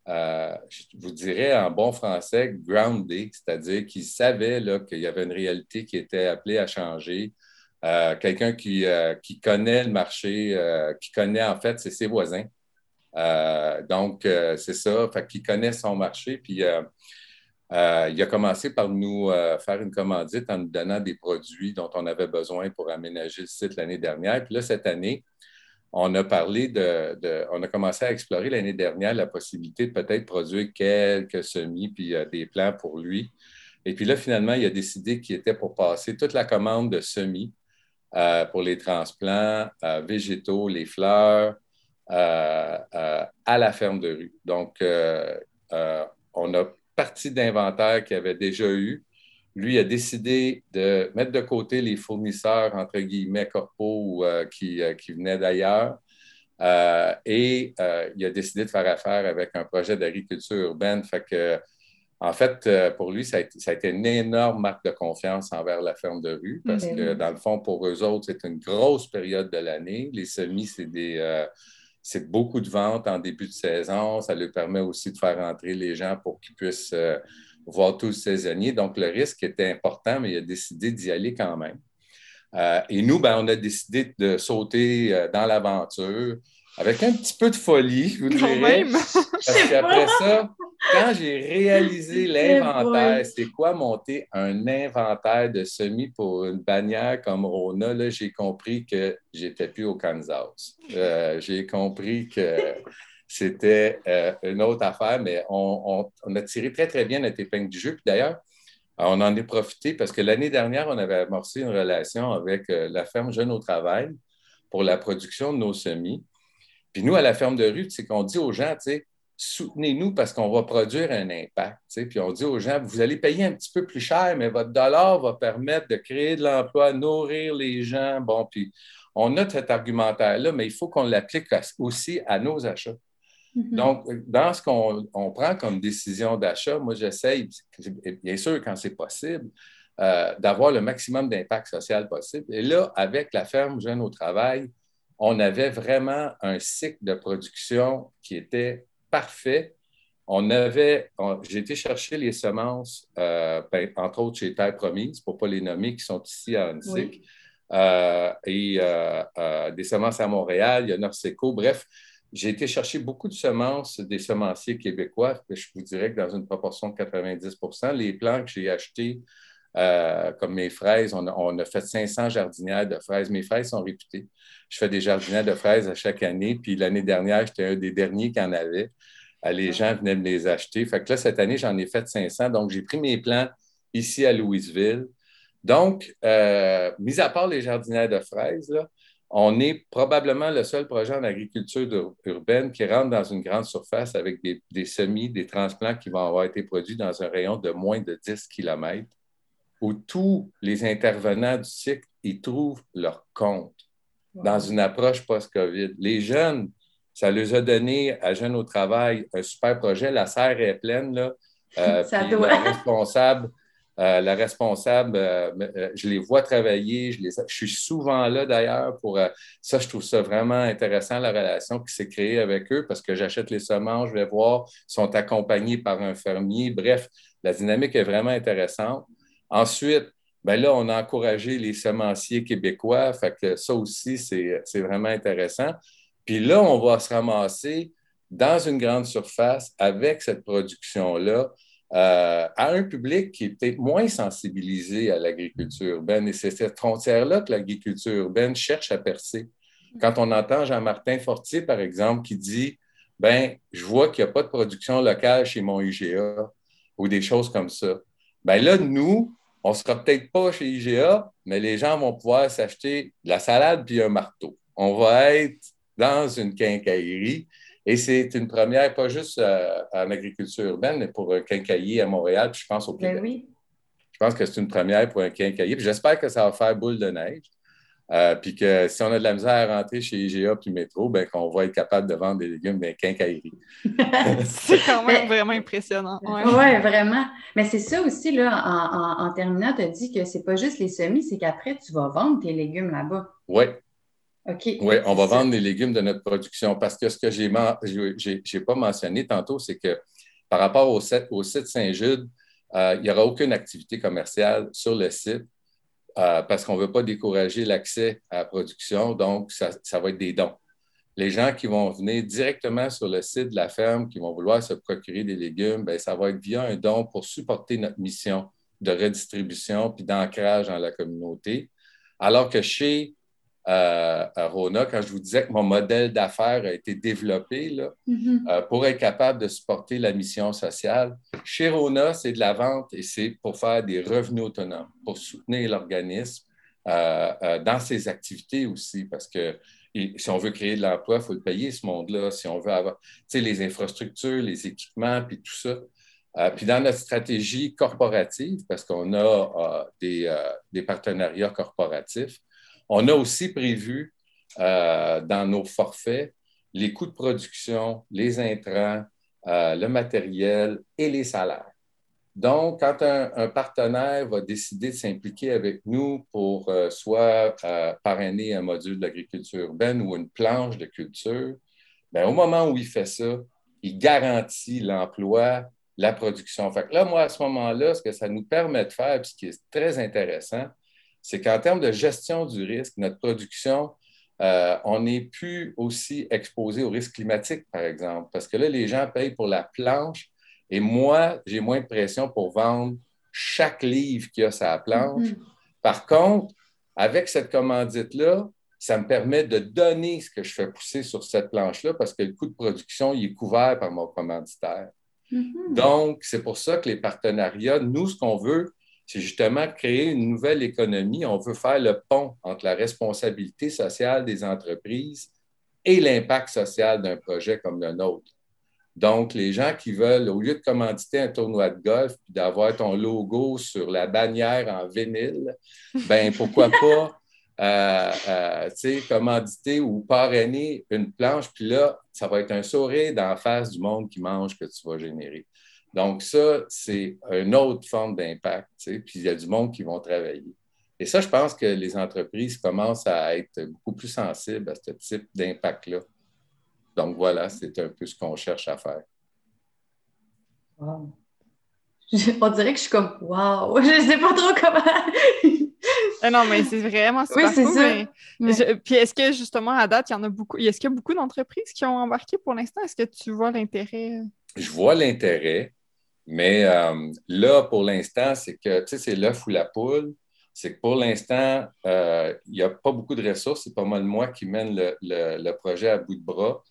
je vous dirais en bon français, grounded, c'est-à-dire qu'il savait qu'il y avait une réalité qui était appelée à changer. Euh, quelqu'un qui, euh, qui, connaît le marché, euh, qui connaît en fait, c'est ses voisins. donc, c'est ça, fait qu'il connaît son marché. Puis, il a commencé par nous faire une commandite en nous donnant des produits dont on avait besoin pour aménager le site l'année dernière. Puis là, cette année, on a parlé de, de on a commencé à explorer l'année dernière la possibilité de peut-être produire quelques semis puis des plants pour lui. Et puis là, finalement, il a décidé qu'il était pour passer toute la commande de semis euh, pour les transplants euh, végétaux, les fleurs, euh, à la ferme de rue. Donc, on a partie d'inventaire qu'il avait déjà eu. Lui a décidé de mettre de côté les fournisseurs, entre guillemets, corpaux qui, qui venaient d'ailleurs. et il a décidé de faire affaire avec un projet d'agriculture urbaine. En fait, euh, pour lui, ça a, été, une énorme marque de confiance envers la ferme de rue parce ben que, dans le fond, pour eux autres, c'est une grosse période de l'année. Les semis, c'est euh, c'est beaucoup de ventes en début de saison. Ça leur permet aussi de faire entrer les gens pour qu'ils puissent euh, voir tout le saisonnier. Donc, le risque était important, mais il a décidé d'y aller quand même. et nous, ben, on a décidé de sauter dans l'aventure avec un petit peu de folie, je vous dirais. Parce qu'après ça, quand j'ai réalisé l'inventaire, c'est quoi monter un inventaire de semis pour une bannière comme Rona, là, j'ai compris que j'étais plus au Kansas. Euh, j'ai compris que c'était euh, une autre affaire, mais on, a tiré très, très bien notre épingle du jeu. Puis d'ailleurs, on en est profité parce que l'année dernière, on avait amorcé une relation avec euh, la ferme Jeune au Travail pour la production de nos semis. Puis nous, à la ferme de rue, c'est qu'on dit aux gens, tu sais, soutenez-nous parce qu'on va produire un impact. Puis on dit aux gens, vous allez payer un petit peu plus cher, mais votre dollar va permettre de créer de l'emploi, nourrir les gens. Bon, puis on a cet argumentaire-là, mais il faut qu'on l'applique aussi à nos achats. Mm-hmm. Donc, dans ce qu'on prend comme décision d'achat, moi, j'essaye, bien sûr, quand c'est possible, euh, d'avoir le maximum d'impact social possible. Et là, avec la ferme Jeune au travail, on avait vraiment un cycle de production qui était parfait. On avait, j'ai été chercher les semences, euh, ben, entre autres chez Terre Promise, pour ne pas les nommer, qui sont ici à Huntsic, euh, et euh, des semences à Montréal, il y a Norseco. Bref, j'ai été chercher beaucoup de semences des semenciers québécois, je vous dirais que dans une proportion de 90% Les plants que j'ai achetés, comme mes fraises, on a, fait 500 jardinières de fraises. Mes fraises sont réputées. Je fais des jardinières de fraises à chaque année. Puis l'année dernière, j'étais un des derniers qui en avait. Euh, les gens venaient me les acheter. Fait que là, cette année, j'en ai fait 500. Donc, j'ai pris mes plants ici à Louisville. Donc, euh, mis à part les jardinières de fraises, on est probablement le seul projet en agriculture urbaine qui rentre dans une grande surface avec des, semis, des transplants qui vont avoir été produits dans un rayon de moins de 10 km, où tous les intervenants du cycle y trouvent leur compte dans une approche post-COVID. Les jeunes, ça les a donné à Jeunes au travail un super projet. La serre est pleine. Là. Euh, la responsable, euh, la responsable euh, je les vois travailler. Je, les, je suis souvent là d'ailleurs pour ça. Je trouve ça vraiment intéressant, la relation qui s'est créée avec eux parce que j'achète les semences, je vais voir, ils sont accompagnés par un fermier. Bref, la dynamique est vraiment intéressante. Ensuite, ben là, on a encouragé les semenciers québécois. Fait que ça aussi, c'est vraiment intéressant. Puis là, on va se ramasser dans une grande surface avec cette production-là euh, à un public qui est peut-être moins sensibilisé à l'agriculture urbaine. Et c'est cette frontière-là que l'agriculture urbaine cherche à percer. Quand on entend Jean-Martin Fortier, par exemple, qui dit ben, je vois qu'il n'y a pas de production locale chez mon IGA ou des choses comme ça. Ben là, nous, on ne sera peut-être pas chez IGA, mais les gens vont pouvoir s'acheter de la salade puis un marteau. On va être dans une quincaillerie et c'est une première, pas juste euh, en agriculture urbaine, mais pour un quincailler à Montréal, puis je pense au ben Québec. oui. Je pense que c'est une première pour un quincailler. J'espère que ça va faire boule de neige. Euh, puis que si on a de la misère à rentrer chez IGA puis Métro, ben, qu'on va être capable de vendre des légumes dans quincailleries. c'est quand même vraiment impressionnant. Oui, vraiment. Mais c'est ça aussi, là, en, terminant, tu as dit que c'est pas juste les semis, c'est qu'après, tu vas vendre tes légumes là-bas. Oui. OK. Oui, on va vendre les légumes de notre production parce que ce que j'ai n'ai pas mentionné tantôt, c'est que par rapport au site, au site Saint-Jude, euh, il n'y aura aucune activité commerciale sur le site euh, parce qu'on ne veut pas décourager l'accès à la production, donc ça, va être des dons. Les gens qui vont venir directement sur le site de la ferme, qui vont vouloir se procurer des légumes, bien, ça va être via un don pour supporter notre mission de redistribution puis d'ancrage dans la communauté. Alors que chez euh, Rona, quand je vous disais que mon modèle d'affaires a été développé là, mm-hmm. euh, pour être capable de supporter la mission sociale. Chez Rona, c'est de la vente et c'est pour faire des revenus autonomes, pour soutenir l'organisme euh, dans ses activités aussi, parce que si on veut créer de l'emploi, il faut le payer, ce monde-là. Si on veut avoir les infrastructures, les équipements, puis tout ça. puis dans notre stratégie corporative, parce qu'on a des, des, partenariats corporatifs, on a aussi prévu euh, dans nos forfaits les coûts de production, les intrants, euh, le matériel et les salaires. Donc, quand un, partenaire va décider de s'impliquer avec nous pour euh, soit parrainer un module d'agriculture urbaine ou une planche de culture, bien, au moment où il fait ça, il garantit l'emploi, la production. Fait là, moi, à ce moment-là, ce que ça nous permet de faire, puis ce qui est très intéressant, c'est qu'en termes de gestion du risque, notre production, euh, on n'est plus aussi exposé au risque climatique, par exemple, parce que là, les gens payent pour la planche et moi, j'ai moins de pression pour vendre chaque livre qu'il y a sur la planche. Mm-hmm. Par contre, avec cette commandite-là, ça me permet de donner ce que je fais pousser sur cette planche-là parce que le coût de production il est couvert par mon commanditaire. Mm-hmm. Donc, c'est pour ça que les partenariats, nous, ce qu'on veut, c'est justement créer une nouvelle économie. On veut faire le pont entre la responsabilité sociale des entreprises et l'impact social d'un projet comme le nôtre. Donc, les gens qui veulent, au lieu de commanditer un tournoi de golf et d'avoir ton logo sur la bannière en vinyle, ben pourquoi pas euh, euh, commanditer ou parrainer une planche, puis là, ça va être un sourire d'en face du monde qui mange que tu vas générer. Donc, ça, c'est une autre forme d'impact, puis il y a du monde qui vont travailler. Et ça, je pense que les entreprises commencent à être beaucoup plus sensibles à ce type d'impact-là. Donc, voilà, c'est un peu ce qu'on cherche à faire. Wow. On dirait que je suis comme wow, je ne sais pas trop comment. Ah non, mais c'est vraiment super oui, c'est ça. Puis est-ce que justement, à date, il y en a beaucoup. Est-ce qu'il y a beaucoup d'entreprises qui ont embarqué pour l'instant? Est-ce que tu vois l'intérêt? Je vois l'intérêt, mais euh, là, pour l'instant, c'est que, tu sais, c'est l'œuf ou la poule. C'est que pour l'instant, euh, il n'y a pas beaucoup de ressources. C'est pas mal moi qui mène le, projet à bout de bras.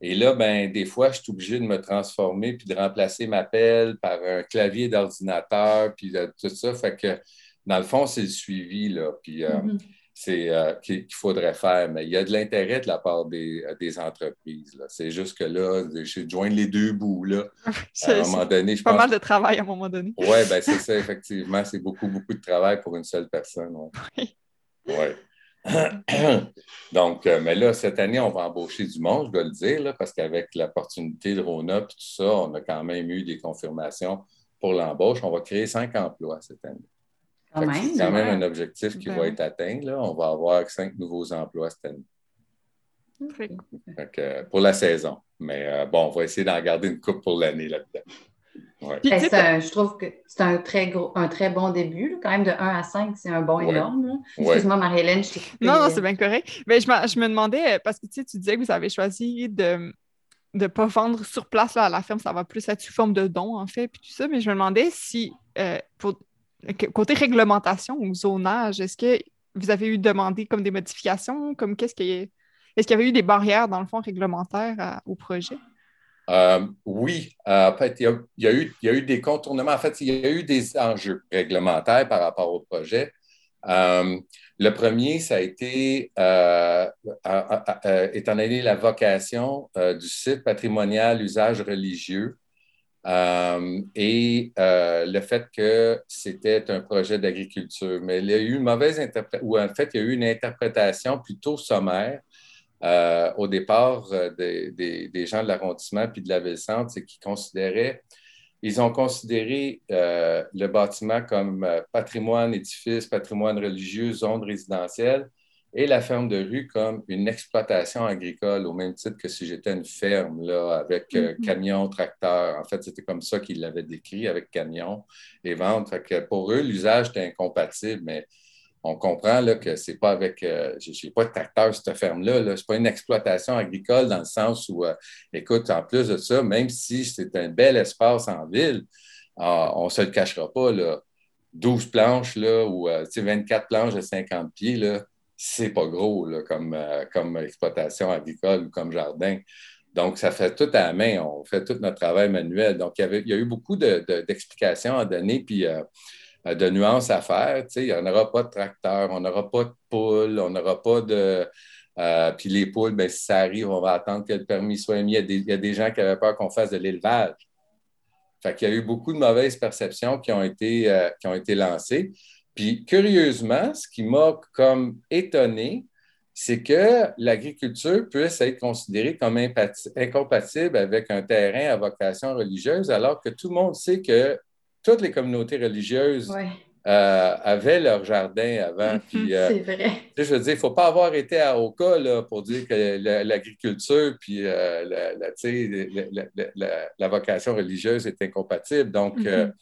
Et là, ben, des fois, je suis obligé de me transformer puis de remplacer ma pelle par un clavier d'ordinateur, puis tout ça. Fait que dans le fond, c'est le suivi, là, puis euh, mm-hmm. C'est euh, qu'il faudrait faire. Mais il y a de l'intérêt de la part des, euh, entreprises. C'est juste que là, j'ai de joindre les deux bouts, là. à un moment donné, je pas mal de travail à un moment donné. Oui, ben c'est ça, effectivement. C'est beaucoup, beaucoup de travail pour une seule personne. Oui. Ouais. Donc, mais là, cette année, on va embaucher du monde, je dois le dire, parce qu'avec l'opportunité de Rona et tout ça, on a quand même eu des confirmations pour l'embauche. On va créer cinq emplois cette année. C'est quand même un objectif qui va être atteint. Là. On va avoir cinq nouveaux emplois cette année. pour la saison. Mais euh, bon, on va essayer d'en garder une coupe pour l'année là-dedans. Ben, je trouve que c'est un très, gros, un très bon début. Quand même, de 1 à 5, c'est un bon énorme. Excuse-moi, Marie-Hélène, je t'ai Non, non, c'est bien correct. Mais je, me, je me demandais, parce que tu, tu disais que vous avez choisi de ne pas vendre sur place là, à la ferme, ça va plus être sous forme de don, en fait, puis tout ça. Mais je me demandais si, euh, pour Côté réglementation ou zonage, est-ce que vous avez eu demandé comme des modifications? Comme qu'est-ce qui est-ce qu'il y avait eu des barrières, dans le fond, réglementaires au projet? Euh, oui, euh, en fait, il y, a, eu, des contournements. En fait, il y a eu des enjeux réglementaires par rapport au projet. Euh, le premier, ça a été, étant donné la vocation du site patrimonial usage religieux, euh, et euh, le fait que c'était un projet d'agriculture. Mais il y a eu une mauvaise interprétation, ou en fait, il y a eu une interprétation plutôt sommaire euh, au départ des, gens de l'arrondissement puis de la ville-centre, c'est qu'ils considéraient, ils ont considéré le bâtiment comme patrimoine, édifice, patrimoine religieux, zone résidentielle et la ferme de rue comme une exploitation agricole, au même titre que si j'étais une ferme, là, avec euh, mm-hmm. camion, tracteur. En fait, c'était comme ça qu'ils l'avaient décrit, avec camion et vente. que pour eux, l'usage était incompatible, mais on comprend là, que c'est pas avec. Euh, je n'ai pas de tracteur cette ferme-là. -là, Ce n'est pas une exploitation agricole dans le sens où, euh, écoute, en plus de ça, même si c'est un bel espace en ville, ah, on ne se le cachera pas. Là, 12 planches là, ou 24 planches de 50 pieds, là, c'est pas gros comme, euh, comme exploitation agricole ou comme jardin. Donc, ça fait tout à la main, on fait tout notre travail manuel. Donc, il y, a eu beaucoup d'explications à donner, puis euh, de nuances à faire. il n'y aura pas de tracteur, on n'aura pas de poules, on n'aura pas de. Euh, puis les poules, bien, si ça arrive, on va attendre que le permis soit émis. Il y a des, gens qui avaient peur qu'on fasse de l'élevage. Fait qu'il y a eu beaucoup de mauvaises perceptions qui ont été, qui ont été lancées. Puis curieusement, ce qui m'a comme étonné, c'est que l'agriculture puisse être considérée comme incompatible avec un terrain à vocation religieuse, alors que tout le monde sait que toutes les communautés religieuses euh, avaient leur jardin avant. Euh, c'est vrai. Je veux dire, il ne faut pas avoir été à Oka pour dire que l'agriculture puis euh, la, vocation religieuse est incompatible. Donc, mm-hmm.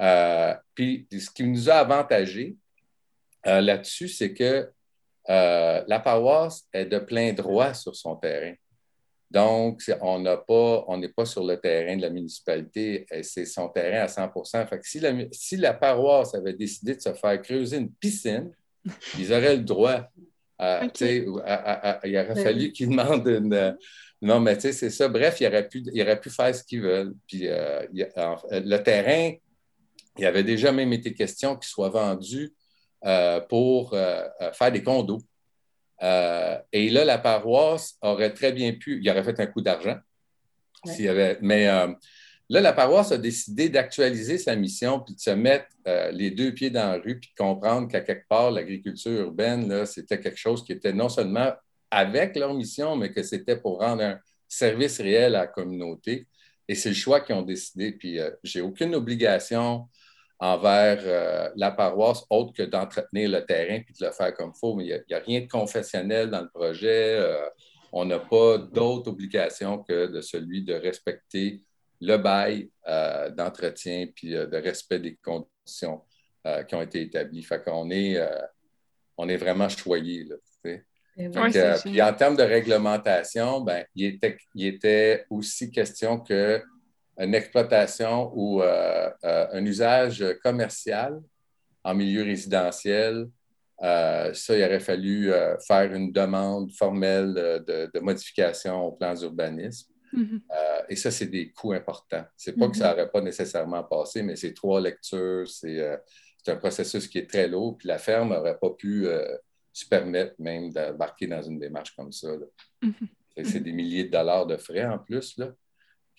Euh, puis ce qui nous a avantagé euh, là-dessus, c'est que euh, la paroisse est de plein droit sur son terrain. Donc, on n'est pas, sur le terrain de la municipalité, c'est son terrain à 100% fait si, la, si la paroisse avait décidé de se faire creuser une piscine, ils auraient le droit. il aurait fallu qu'ils demandent une. Non, mais tu sais, c'est ça. Bref, ils auraient pu, pu faire ce qu'ils veulent. Puis le terrain il y avait déjà même été question qu'il soit vendu euh, pour euh, euh, faire des condos. et là, la paroisse aurait très bien pu, il aurait fait un coup d'argent. Avait, mais Là, la paroisse a décidé d'actualiser sa mission puis de se mettre les deux pieds dans la rue puis de comprendre qu'à quelque part, l'agriculture urbaine, c'était quelque chose qui était non seulement avec leur mission, mais que c'était pour rendre un service réel à la communauté. Et c'est le choix qu'ils ont décidé. Puis, euh, j'ai aucune obligation envers euh, la paroisse autre que d'entretenir le terrain puis de le faire comme il faut. Mais il n'y a, rien de confessionnel dans le projet. on n'a pas d'autre obligation que de celui de respecter le bail euh, d'entretien puis euh, de respect des conditions euh, qui ont été établies. Fait qu'on est, on est vraiment choyé. Puis en termes de réglementation, ben, il, était, il était aussi question qu'une exploitation ou un usage commercial en milieu résidentiel, ça, il aurait fallu faire une demande formelle de, de modification au plan d'urbanisme. Mm-hmm. Euh, et ça, c'est des coûts importants. C'est pas que ça n'aurait mm-hmm. pas nécessairement passé, mais c'est trois lectures, euh, c'est un processus qui est très lourd, puis la ferme n'aurait pas pu euh, se permettre même d'embarquer dans une démarche comme ça. Mm-hmm. C'est des milliers de dollars de frais en plus. Là.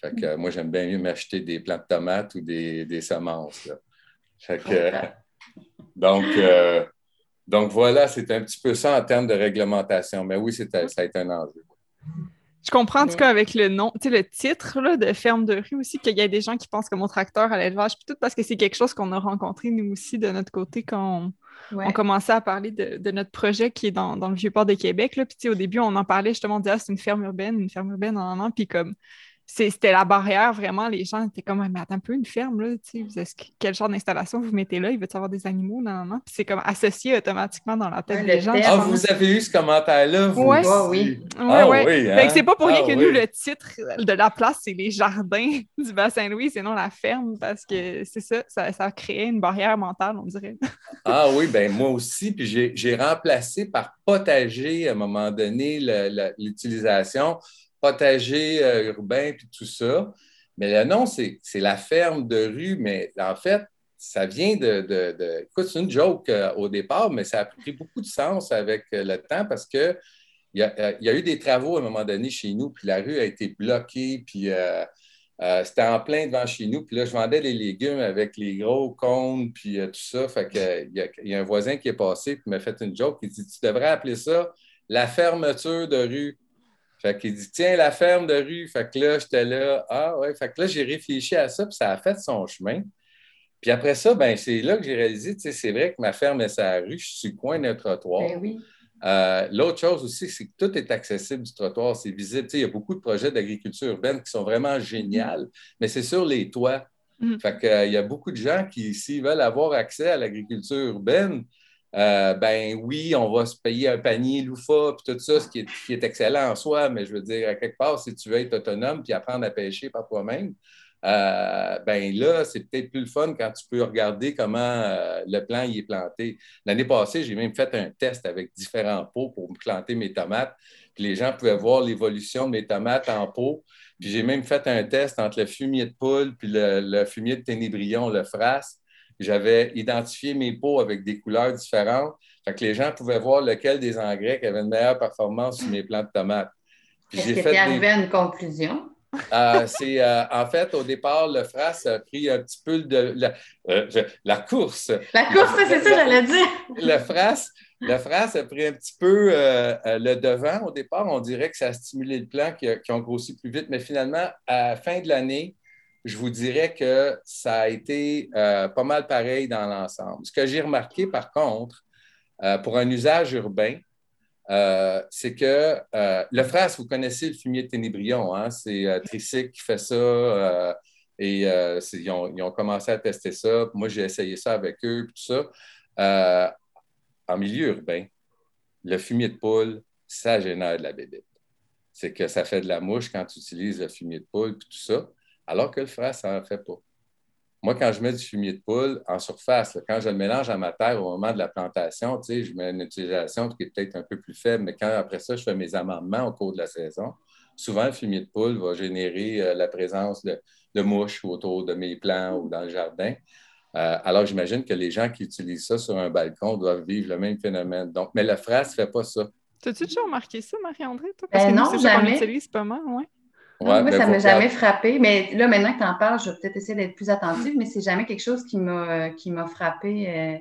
Fait que, moi, j'aime bien mieux m'acheter des plants de tomates ou des, des semences. donc, donc, voilà, c'est un petit peu ça en termes de réglementation. Mais oui, ça a été un enjeu. Je comprends en tout cas avec le nom, tu sais, le titre là, de ferme de rue aussi, qu'il y a des gens qui pensent que mon tracteur à l'élevage, puis tout parce que c'est quelque chose qu'on a rencontré nous aussi de notre côté quand on, commençait à parler de, notre projet qui est dans, le Vieux-Port de Québec. Là. Puis au début, on en parlait justement, on disait ah, c'est une ferme urbaine, une ferme urbaine en an, puis comme c'était la barrière, vraiment. Les gens étaient comme, mais attends un peu, une ferme, là, tu sais, quel genre d'installation vous mettez là? Il veut avoir des animaux? Non, non, non. Puis c'est comme associé automatiquement dans la tête des gens. Ah, vous avez eu ce commentaire-là, vous? Ouais. Ah, oui. Ah, oui, oui. Hein? c'est pas pour rien ah, que nous, le titre de la place, c'est les jardins du Bas-Saint-Louis, c'est non la ferme, parce que c'est ça, ça, ça a créé une barrière mentale, on dirait. ah oui, ben moi aussi. Puis j'ai remplacé par potager à un moment donné l'utilisation potager euh, urbain, puis tout ça. Mais le nom, c'est la ferme de rue, mais en fait, ça vient de. écoute, c'est une joke euh, au départ, mais ça a pris beaucoup de sens avec euh, le temps parce que il y, a, eu des travaux à un moment donné chez nous, puis la rue a été bloquée, puis c'était en plein devant chez nous. Puis là, je vendais les légumes avec les gros cônes, puis tout ça. Fait que, il, y y a un voisin qui est passé, puis m'a fait une joke. Il dit Tu devrais appeler ça la fermeture de rue. Fait qu'il dit Tiens, la ferme de rue. Fait que là, j'étais là. Ah ouais. Fait que là, j'ai réfléchi à ça, puis ça a fait son chemin. Puis après ça, ben, c'est là que j'ai réalisé, tu sais, c'est vrai que ma ferme est sa rue, je suis sur le coin d'un trottoir. Ben oui. Euh, l'autre chose aussi, c'est que tout est accessible du trottoir, c'est visible. Tu sais, il y a beaucoup de projets d'agriculture urbaine qui sont vraiment géniaux, mais c'est sur les toits. Mm. Fait euh, y a beaucoup de gens qui, s'ils veulent avoir accès à l'agriculture urbaine, euh, ben oui, on va se payer un panier loufa, puis tout ça, ce qui est, excellent en soi, mais je veux dire, à quelque part, si tu veux être autonome puis apprendre à pêcher par toi-même, euh, ben là, c'est peut-être plus le fun quand tu peux regarder comment euh, le plan y est planté. L'année passée, j'ai même fait un test avec différents pots pour planter mes tomates. Puis les gens pouvaient voir l'évolution de mes tomates en pot. Puis j'ai même fait un test entre le fumier de poule puis le, le fumier de ténébrion, le frasse. J'avais identifié mes pots avec des couleurs différentes. Fait que les gens pouvaient voir lequel des engrais qui avait une meilleure performance sur mes plants de tomates. Est-ce que tu arrivé à une conclusion? Euh, c'est euh, en fait au départ le FRAS a pris un petit peu de la, euh, course. La course, c'est ça j'allais dire. le FRAS, le FRAS a pris un petit peu le devant. Au départ, on dirait que ça a stimulé le plan qui, qui ont grossi plus vite, mais finalement, à la fin de l'année, je vous dirais que ça a été euh, pas mal pareil dans l'ensemble. Ce que j'ai remarqué, par contre, euh, pour un usage urbain, euh, c'est que le phrase, vous connaissez le fumier de Ténébrion, hein? c'est Tricyc qui fait ça et ils ont, commencé à tester ça. Moi, j'ai essayé ça avec eux, tout ça. en milieu urbain, le fumier de poule, ça génère de la bébête. C'est que ça fait de la mouche quand tu utilises le fumier de poule, et tout ça alors que le frais, ça n'en fait pas. Moi, quand je mets du fumier de poule en surface, quand je le mélange à ma terre au moment de la plantation, je mets une utilisation qui est peut-être un peu plus faible, mais quand après ça, je fais mes amendements au cours de la saison, souvent le fumier de poule va générer euh, la présence de, mouches autour de mes plants ou dans le jardin. Euh, alors, j'imagine que les gens qui utilisent ça sur un balcon doivent vivre le même phénomène. Donc, mais le fraise ne fait pas ça. T'as-tu déjà remarqué ça, Marie-André? Parce ben que non, jamais. utilise pas mal, ouais. moi, ben, ça ne m'a jamais frappé. Mais là, maintenant que tu en parles, je vais peut-être essayer d'être plus attentive, mais c'est jamais quelque chose qui m'a, qui m'a frappé euh,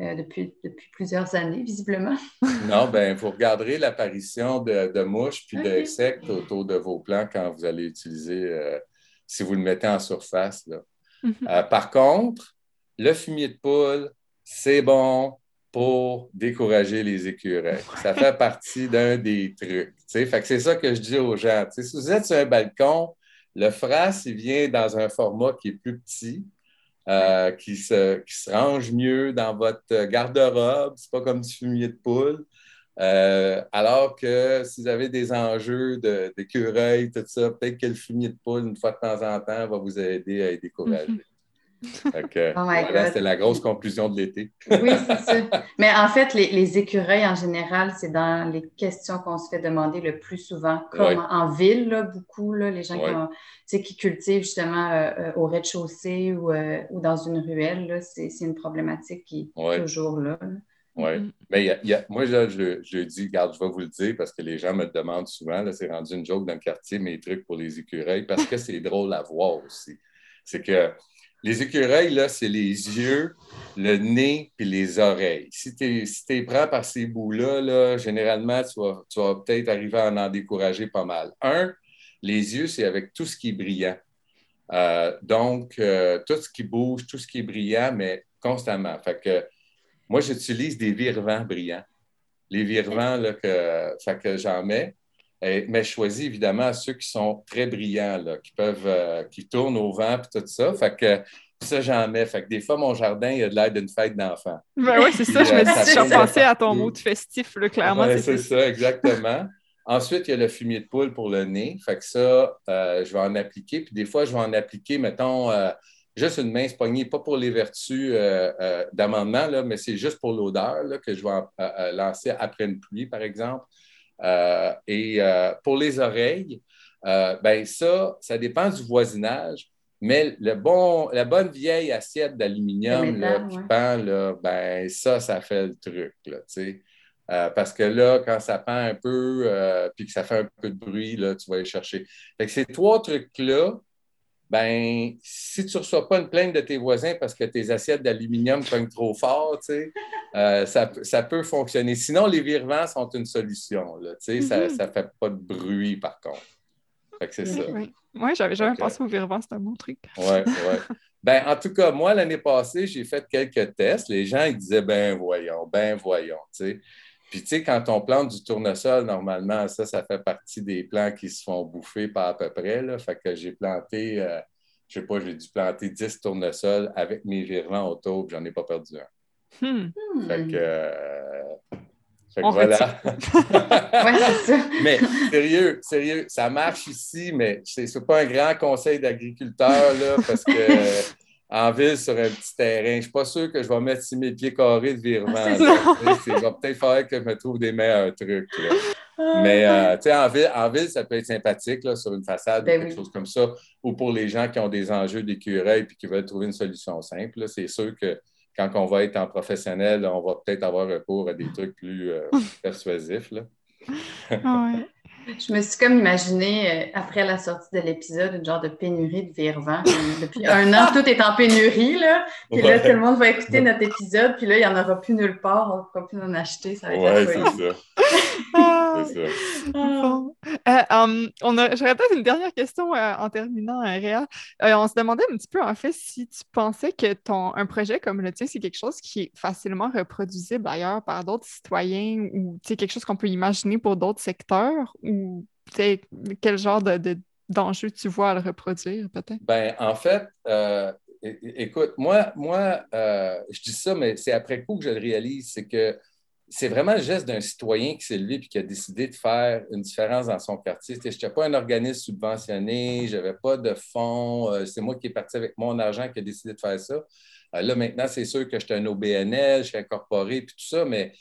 euh, depuis, depuis plusieurs années, visiblement. non, bien, vous regarderez l'apparition de, de, mouches puis d'insectes autour de vos plants quand vous allez utiliser, euh, si vous le mettez en surface. Là. Mhm. par contre, le fumier de poule, c'est bon, pour décourager les écureuils. Ça fait partie d'un des trucs. C'est ça que je dis aux gens. si vous êtes sur un balcon, le frasse, il vient dans un format qui est plus petit, euh, qui, se, qui, se, range mieux dans votre garde-robe. C'est pas comme du fumier de poule. Euh, alors que si vous avez des enjeux d'écureuil, tout ça, peut-être que le fumier de poule, une fois de temps en temps, va vous aider à les décourager. Oh c'était la grosse conclusion de l'été. oui, c'est ça. Mais en fait, les, écureuils, en général, c'est dans les questions qu'on se fait demander le plus souvent, comme en ville, là, beaucoup, là, les gens qui, qui, cultivent justement euh, euh, au rez-de-chaussée ou, euh, ou, dans une ruelle, c'est une problématique qui est toujours là. Oui. Mm-hmm. Mais y a, moi, je, je, dis, regarde, je vais vous le dire parce que les gens me demandent souvent, c'est rendu une joke dans le quartier, mes trucs pour les écureuils, parce que c'est drôle à voir aussi. C'est que les écureuils, c'est les yeux, le nez puis les oreilles. Si tu si es prends par ces bouts-là, là, généralement, tu vas, tu vas peut-être arriver à en décourager pas mal. Un, les yeux, c'est avec tout ce qui est brillant. Euh, donc, euh, tout ce qui bouge, tout ce qui est brillant, mais constamment. Fait que moi, j'utilise des virevents brillants. Les virevents là, que, que j'en mets mais je choisis évidemment ceux qui sont très brillants, qui peuvent, euh, qui tournent au vent et tout ça. Fait que ça, j'en mets. Fait que des fois, mon jardin, il a de l'air d'une fête d'enfant. Ben oui, c'est ça. je me dis, je pensais à ton mot de festif, là, clairement. c'est ça, exactement. Ensuite, il y a le fumier de poule pour le nez. Fait que ça, euh, je vais en appliquer. Puis des fois, je vais en appliquer, mettons, euh, juste une mince poignée, pas pour les vertus d'amendement, mais c'est juste pour l'odeur que je vais lancer après une pluie, par exemple. Euh, et euh, pour les oreilles, euh, ben ça, ça dépend du voisinage. Mais le bon, la bonne vieille assiette d'aluminium qui pend, là, ben, ça, ça fait le truc. Là, parce que là, quand ça pend un peu, puis que ça fait un peu de bruit, là, tu vas aller chercher. Fait que ces trois trucs-là, ben, si tu ne reçois pas une plainte de tes voisins parce que tes assiettes d'aluminium cognent trop fort, euh, ça, peut fonctionner. Sinon, les virements sont une solution. Là, Ça ne mm-hmm. fait pas de bruit, par contre. c'est ça. Oui, j'avais jamais pensé aux virements, c'est un bon truc. Oui, oui. Ben, en tout cas, moi, l'année passée, j'ai fait quelques tests. Les gens, ils disaient, ben voyons, ben voyons, Puis, tu sais, quand on plante du tournesol, normalement, ça, ça fait partie des plants qui se font bouffer par à peu près. Là. Fait que j'ai planté, euh, je sais pas, j'ai dû planter 10 tournesols avec mes virements autour, puis j'en ai pas perdu un. Hmm. Fait que. Euh, fait que voilà. ouais, mais sérieux, sérieux, ça marche ici, mais c'est pas un grand conseil d'agriculteur, là, parce que en ville sur un petit terrain. Je ne suis pas sûr que je vais mettre 6 000 pieds carrés de virement. Il va peut-être falloir que je me trouve des meilleurs trucs. Ah. Mais euh, tu sais, en ville, en ville, ça peut être sympathique là, sur une façade ou ben quelque chose comme ça. Ou pour les gens qui ont des enjeux d'écureuil et qui veulent trouver une solution simple. C'est sûr que quand on va être en professionnel, on va peut-être avoir recours à des trucs plus euh, persuasifs. Là. Ah je me suis comme imaginé, euh, après la sortie de l'épisode, une genre de pénurie de virvent. Depuis un an, tout est en pénurie, là. Puis là, tout le monde va écouter notre épisode, puis là, il n'y en aura plus nulle part, on ne pourra plus en acheter. Ça va être ouais, c'est ça. Ah. c'est ça. Euh, um, J'aurais peut-être une dernière question euh, en terminant, Réa. on se demandait un petit peu, en fait, si tu pensais que ton, un projet comme le tien, c'est quelque chose qui est facilement reproduisible ailleurs par d'autres citoyens ou quelque chose qu'on peut imaginer pour d'autres secteurs ou quel genre de, d'enjeu tu vois à le reproduire, peut-être? Ben, en fait, euh, écoute, moi, moi euh, je dis ça, mais c'est après coup que je le réalise, c'est que c'est vraiment le geste d'un citoyen qui s'est levé et qui a décidé de faire une différence dans son quartier. Je n'étais pas un organisme subventionné, je n'avais pas de fonds, euh, c'est moi qui est parti avec mon argent qui a décidé de faire ça. là, maintenant, c'est sûr que j'étais un OBNL, je suis incorporé, puis tout ça, mais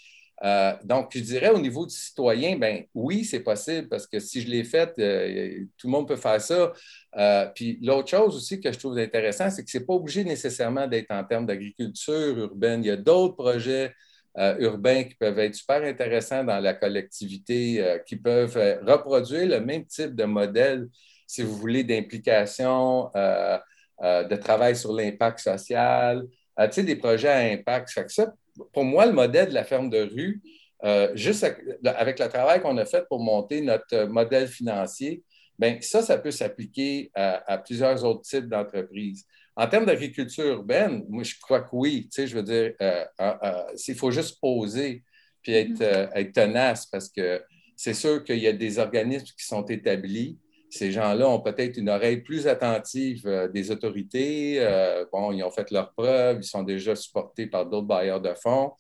euh, donc, je dirais au niveau du citoyen, ben oui, c'est possible parce que si je l'ai fait, euh, tout le monde peut faire ça. Euh, puis l'autre chose aussi que je trouve intéressant, c'est que ce n'est pas obligé nécessairement d'être en termes d'agriculture urbaine. Il y a d'autres projets urbains qui peuvent être super intéressants dans la collectivité, qui peuvent reproduire le même type de modèle, si vous voulez, d'implication, de travail sur l'impact social, tu sais, des projets à impact. ça, pour moi, le modèle de la ferme de rue, euh, juste avec le travail qu'on a fait pour monter notre modèle financier, bien, ça, ça peut s'appliquer à, plusieurs autres types d'entreprises. En termes d'agriculture urbaine, moi, je crois que oui. Tu sais, je veux dire, euh, euh, il faut juste poser puis être, mm-hmm. être tenace parce que c'est sûr qu'il y a des organismes qui sont établis. Ces gens-là ont peut-être une oreille plus attentive des autorités. bon, ils ont fait leurs preuves, ils sont déjà supportés par d'autres bailleurs de fonds.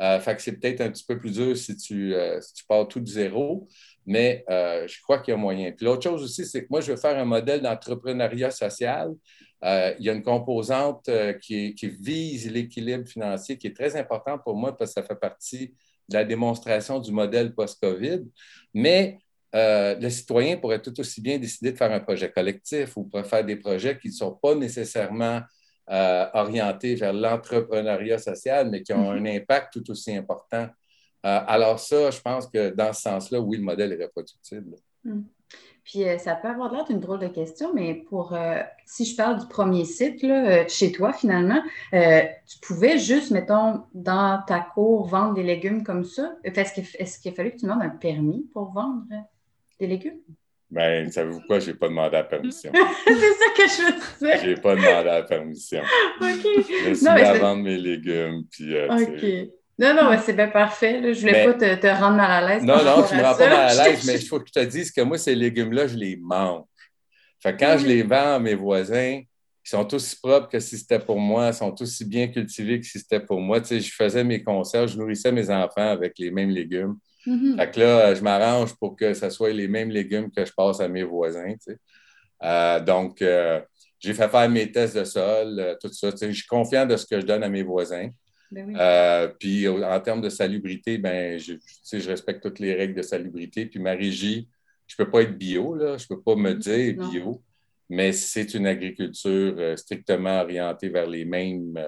Euh, fait que c'est peut-être un petit peu plus dur si tu, euh, tu pars tout de zéro, mais euh, je crois qu'il y a moyen. Puis l'autre chose aussi, c'est que moi, je veux faire un modèle d'entrepreneuriat social. Il y a une composante qui, qui, vise l'équilibre financier qui est très importante pour moi parce que ça fait partie de la démonstration du modèle post-COVID. Mais le citoyen pourrait tout aussi bien décider de faire un projet collectif ou pourrait faire des projets qui ne sont pas nécessairement euh, orientés vers l'entrepreneuriat social, mais qui ont un mhm. impact tout aussi important. Euh, alors ça, je pense que dans ce sens-là, oui, le modèle est reproductible. Mhm. Puis euh, ça peut avoir l'air d'une drôle de question, mais pour si je parle du premier site chez toi, finalement, tu pouvais juste, mettons, dans ta cour, vendre des légumes comme ça? Est-ce qu'il a fallu que tu demandes un permis pour vendre des légumes? Ben, savez-vous quoi? Je n'ai pas demandé la permission. c'est ça que je veux dire. Je n'ai pas demandé la permission. OK. Je suis à vendre mes légumes. Puis, euh, OK. Non, non, mais c'est bien parfait. Je ne voulais pas te, te, rendre mal à l'aise. Non, non, tu ne me rends pas mal à l'aise, mais il faut que je te dise que moi, ces légumes-là, je les mange. Fait quand je les vends à mes voisins, ils sont aussi propres que si c'était pour moi, ils sont aussi bien cultivés que si c'était pour moi. Tu sais, je faisais mes conserves, je nourrissais mes enfants avec les mêmes légumes. Mm-hmm. Fait que là, je m'arrange pour que ce soit les mêmes légumes que je passe à mes voisins. Euh, donc, euh, j'ai fait faire mes tests de sol, euh, tout ça. Je suis confiant de ce que je donne à mes voisins. Ben puis en termes de salubrité, ben, je, je respecte toutes les règles de salubrité. Puis ma régie, je ne peux pas être bio, là, je ne peux pas me dire bio, mais c'est une agriculture strictement orientée vers les mêmes,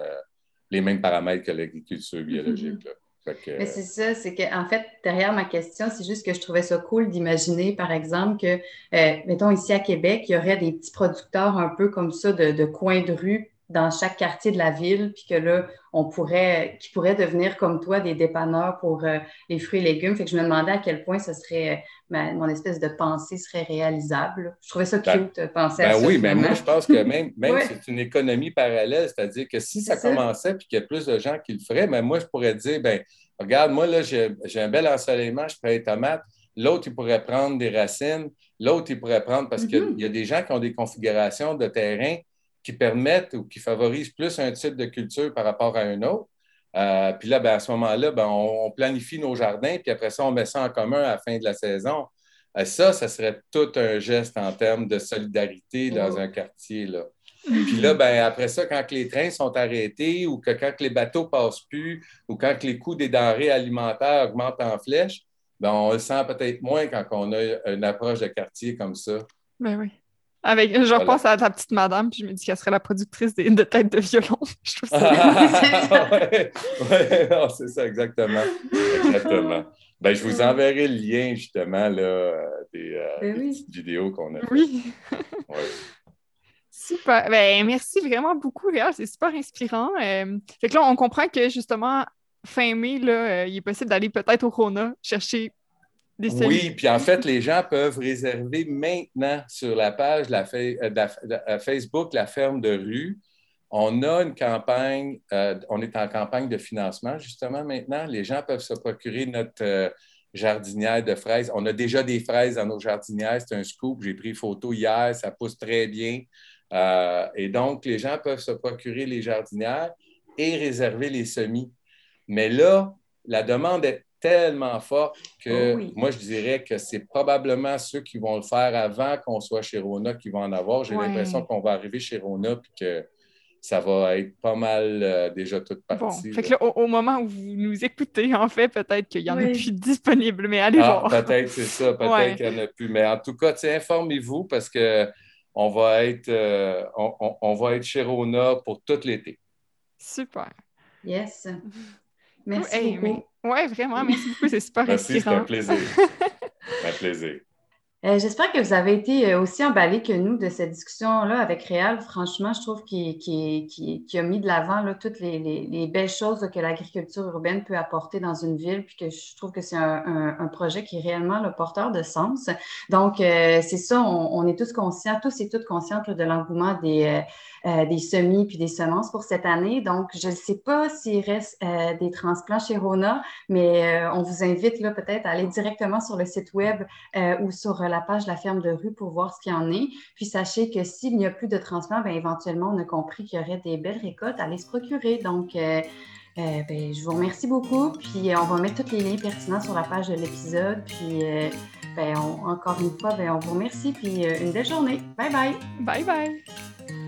les mêmes paramètres que l'agriculture biologique. Là. Mais c'est ça, c'est qu'en fait, derrière ma question, c'est juste que je trouvais ça cool d'imaginer, par exemple, que, euh, mettons, ici à Québec, il y aurait des petits producteurs un peu comme ça de, de coins de rue dans chaque quartier de la ville, puis que là, on pourrait, qui pourraient devenir comme toi des dépanneurs pour euh, les fruits et légumes. Fait que je me demandais à quel point ce serait, euh, mon espèce de pensée serait réalisable. Je trouvais ça ben, cute penser à ben ça. Oui, mais moi, je pense que même, même c'est une économie parallèle, c'est-à-dire que si ça, commençait puis qu'il y a plus de gens qui le feraient, mais ben, moi, je pourrais dire, ben regarde, moi, là, j'ai un bel ensoleillement, je prends des tomates. L'autre, il pourrait prendre des racines. L'autre, il pourrait prendre, parce qu'il mm-hmm. y a des gens qui ont des configurations de terrain qui permettent ou qui favorisent plus un type de culture par rapport à un autre. Euh, puis là, ben, à ce moment-là, ben, on, planifie nos jardins, puis après ça, on met ça en commun à la fin de la saison. Euh, ça, ça serait tout un geste en termes de solidarité dans oh. un quartier. Là. Puis là, ben, après ça, quand les trains sont arrêtés ou que quand les bateaux passent plus ou quand les coûts des denrées alimentaires augmentent en flèche, ben, on le sent peut-être moins quand on a une approche de quartier comme ça. Ben oui. Avec, je repense à ta petite madame, puis je me dis qu'elle serait la productrice de, de tête de violon. Je trouve ça. oui, c'est ça, exactement. Exactement. Ben, je vous enverrai le lien, justement, là, des, euh, ben petites vidéos qu'on a faites. Oui. Super. Ben, merci vraiment beaucoup, Réal. C'est super inspirant. Euh, fait que là, on comprend que justement, fin mai, là, euh, il est possible d'aller peut-être au Rona chercher oui, puis en fait, les gens peuvent réserver maintenant sur la page la euh, Facebook La Ferme de Rue. On a une campagne, euh, on est en campagne de financement justement maintenant. Les gens peuvent se procurer notre euh, jardinière de fraises. On a déjà des fraises dans nos jardinières, c'est un scoop. J'ai pris photo hier, ça pousse très bien. et donc, les gens peuvent se procurer les jardinières et réserver les semis. Mais là, la demande est tellement fort que oh moi, je dirais que c'est probablement ceux qui vont le faire avant qu'on soit chez Rona qui vont en avoir. J'ai l'impression qu'on va arriver chez Rona puis que ça va être pas mal euh, déjà toute partie. Bon. Fait que au, moment où vous nous écoutez, en fait, peut-être qu'il y en a plus disponible, mais allez ah, voir. Peut-être c'est ça, peut-être qu'il n'y en a plus. Mais en tout cas, informez-vous parce que on va être, euh, on, on, va être chez Rona pour tout l'été. Super. Yes. Merci beaucoup. Oui, vraiment, merci beaucoup. C'est super Merci, c'était un plaisir. un plaisir. Euh, j'espère que vous avez été euh, aussi emballés que nous de cette discussion-là avec Réal. Franchement, je trouve qu'il a mis de l'avant toutes les, belles choses que l'agriculture urbaine peut apporter dans une ville, puis que je trouve que c'est un, projet qui est réellement le porteur de sens. Donc, euh, c'est ça, on, est tous conscients, tous et toutes conscientes de l'engouement des, des semis puis des semences pour cette année. Donc, je ne sais pas s'il reste des transplants chez Rona, mais on vous invite peut-être à aller directement sur le site web ou sur la page de la ferme de rue pour voir ce qu'il y en est. Puis sachez que s'il n'y a plus de transplant, bien, éventuellement, on a compris qu'il y aurait des belles récoltes à aller se procurer. Donc, euh, euh, ben, je vous remercie beaucoup. Puis on va mettre tous les liens pertinents sur la page de l'épisode. Puis euh, ben, encore une fois, ben, on vous remercie. Puis une belle journée. Bye bye. Bye bye.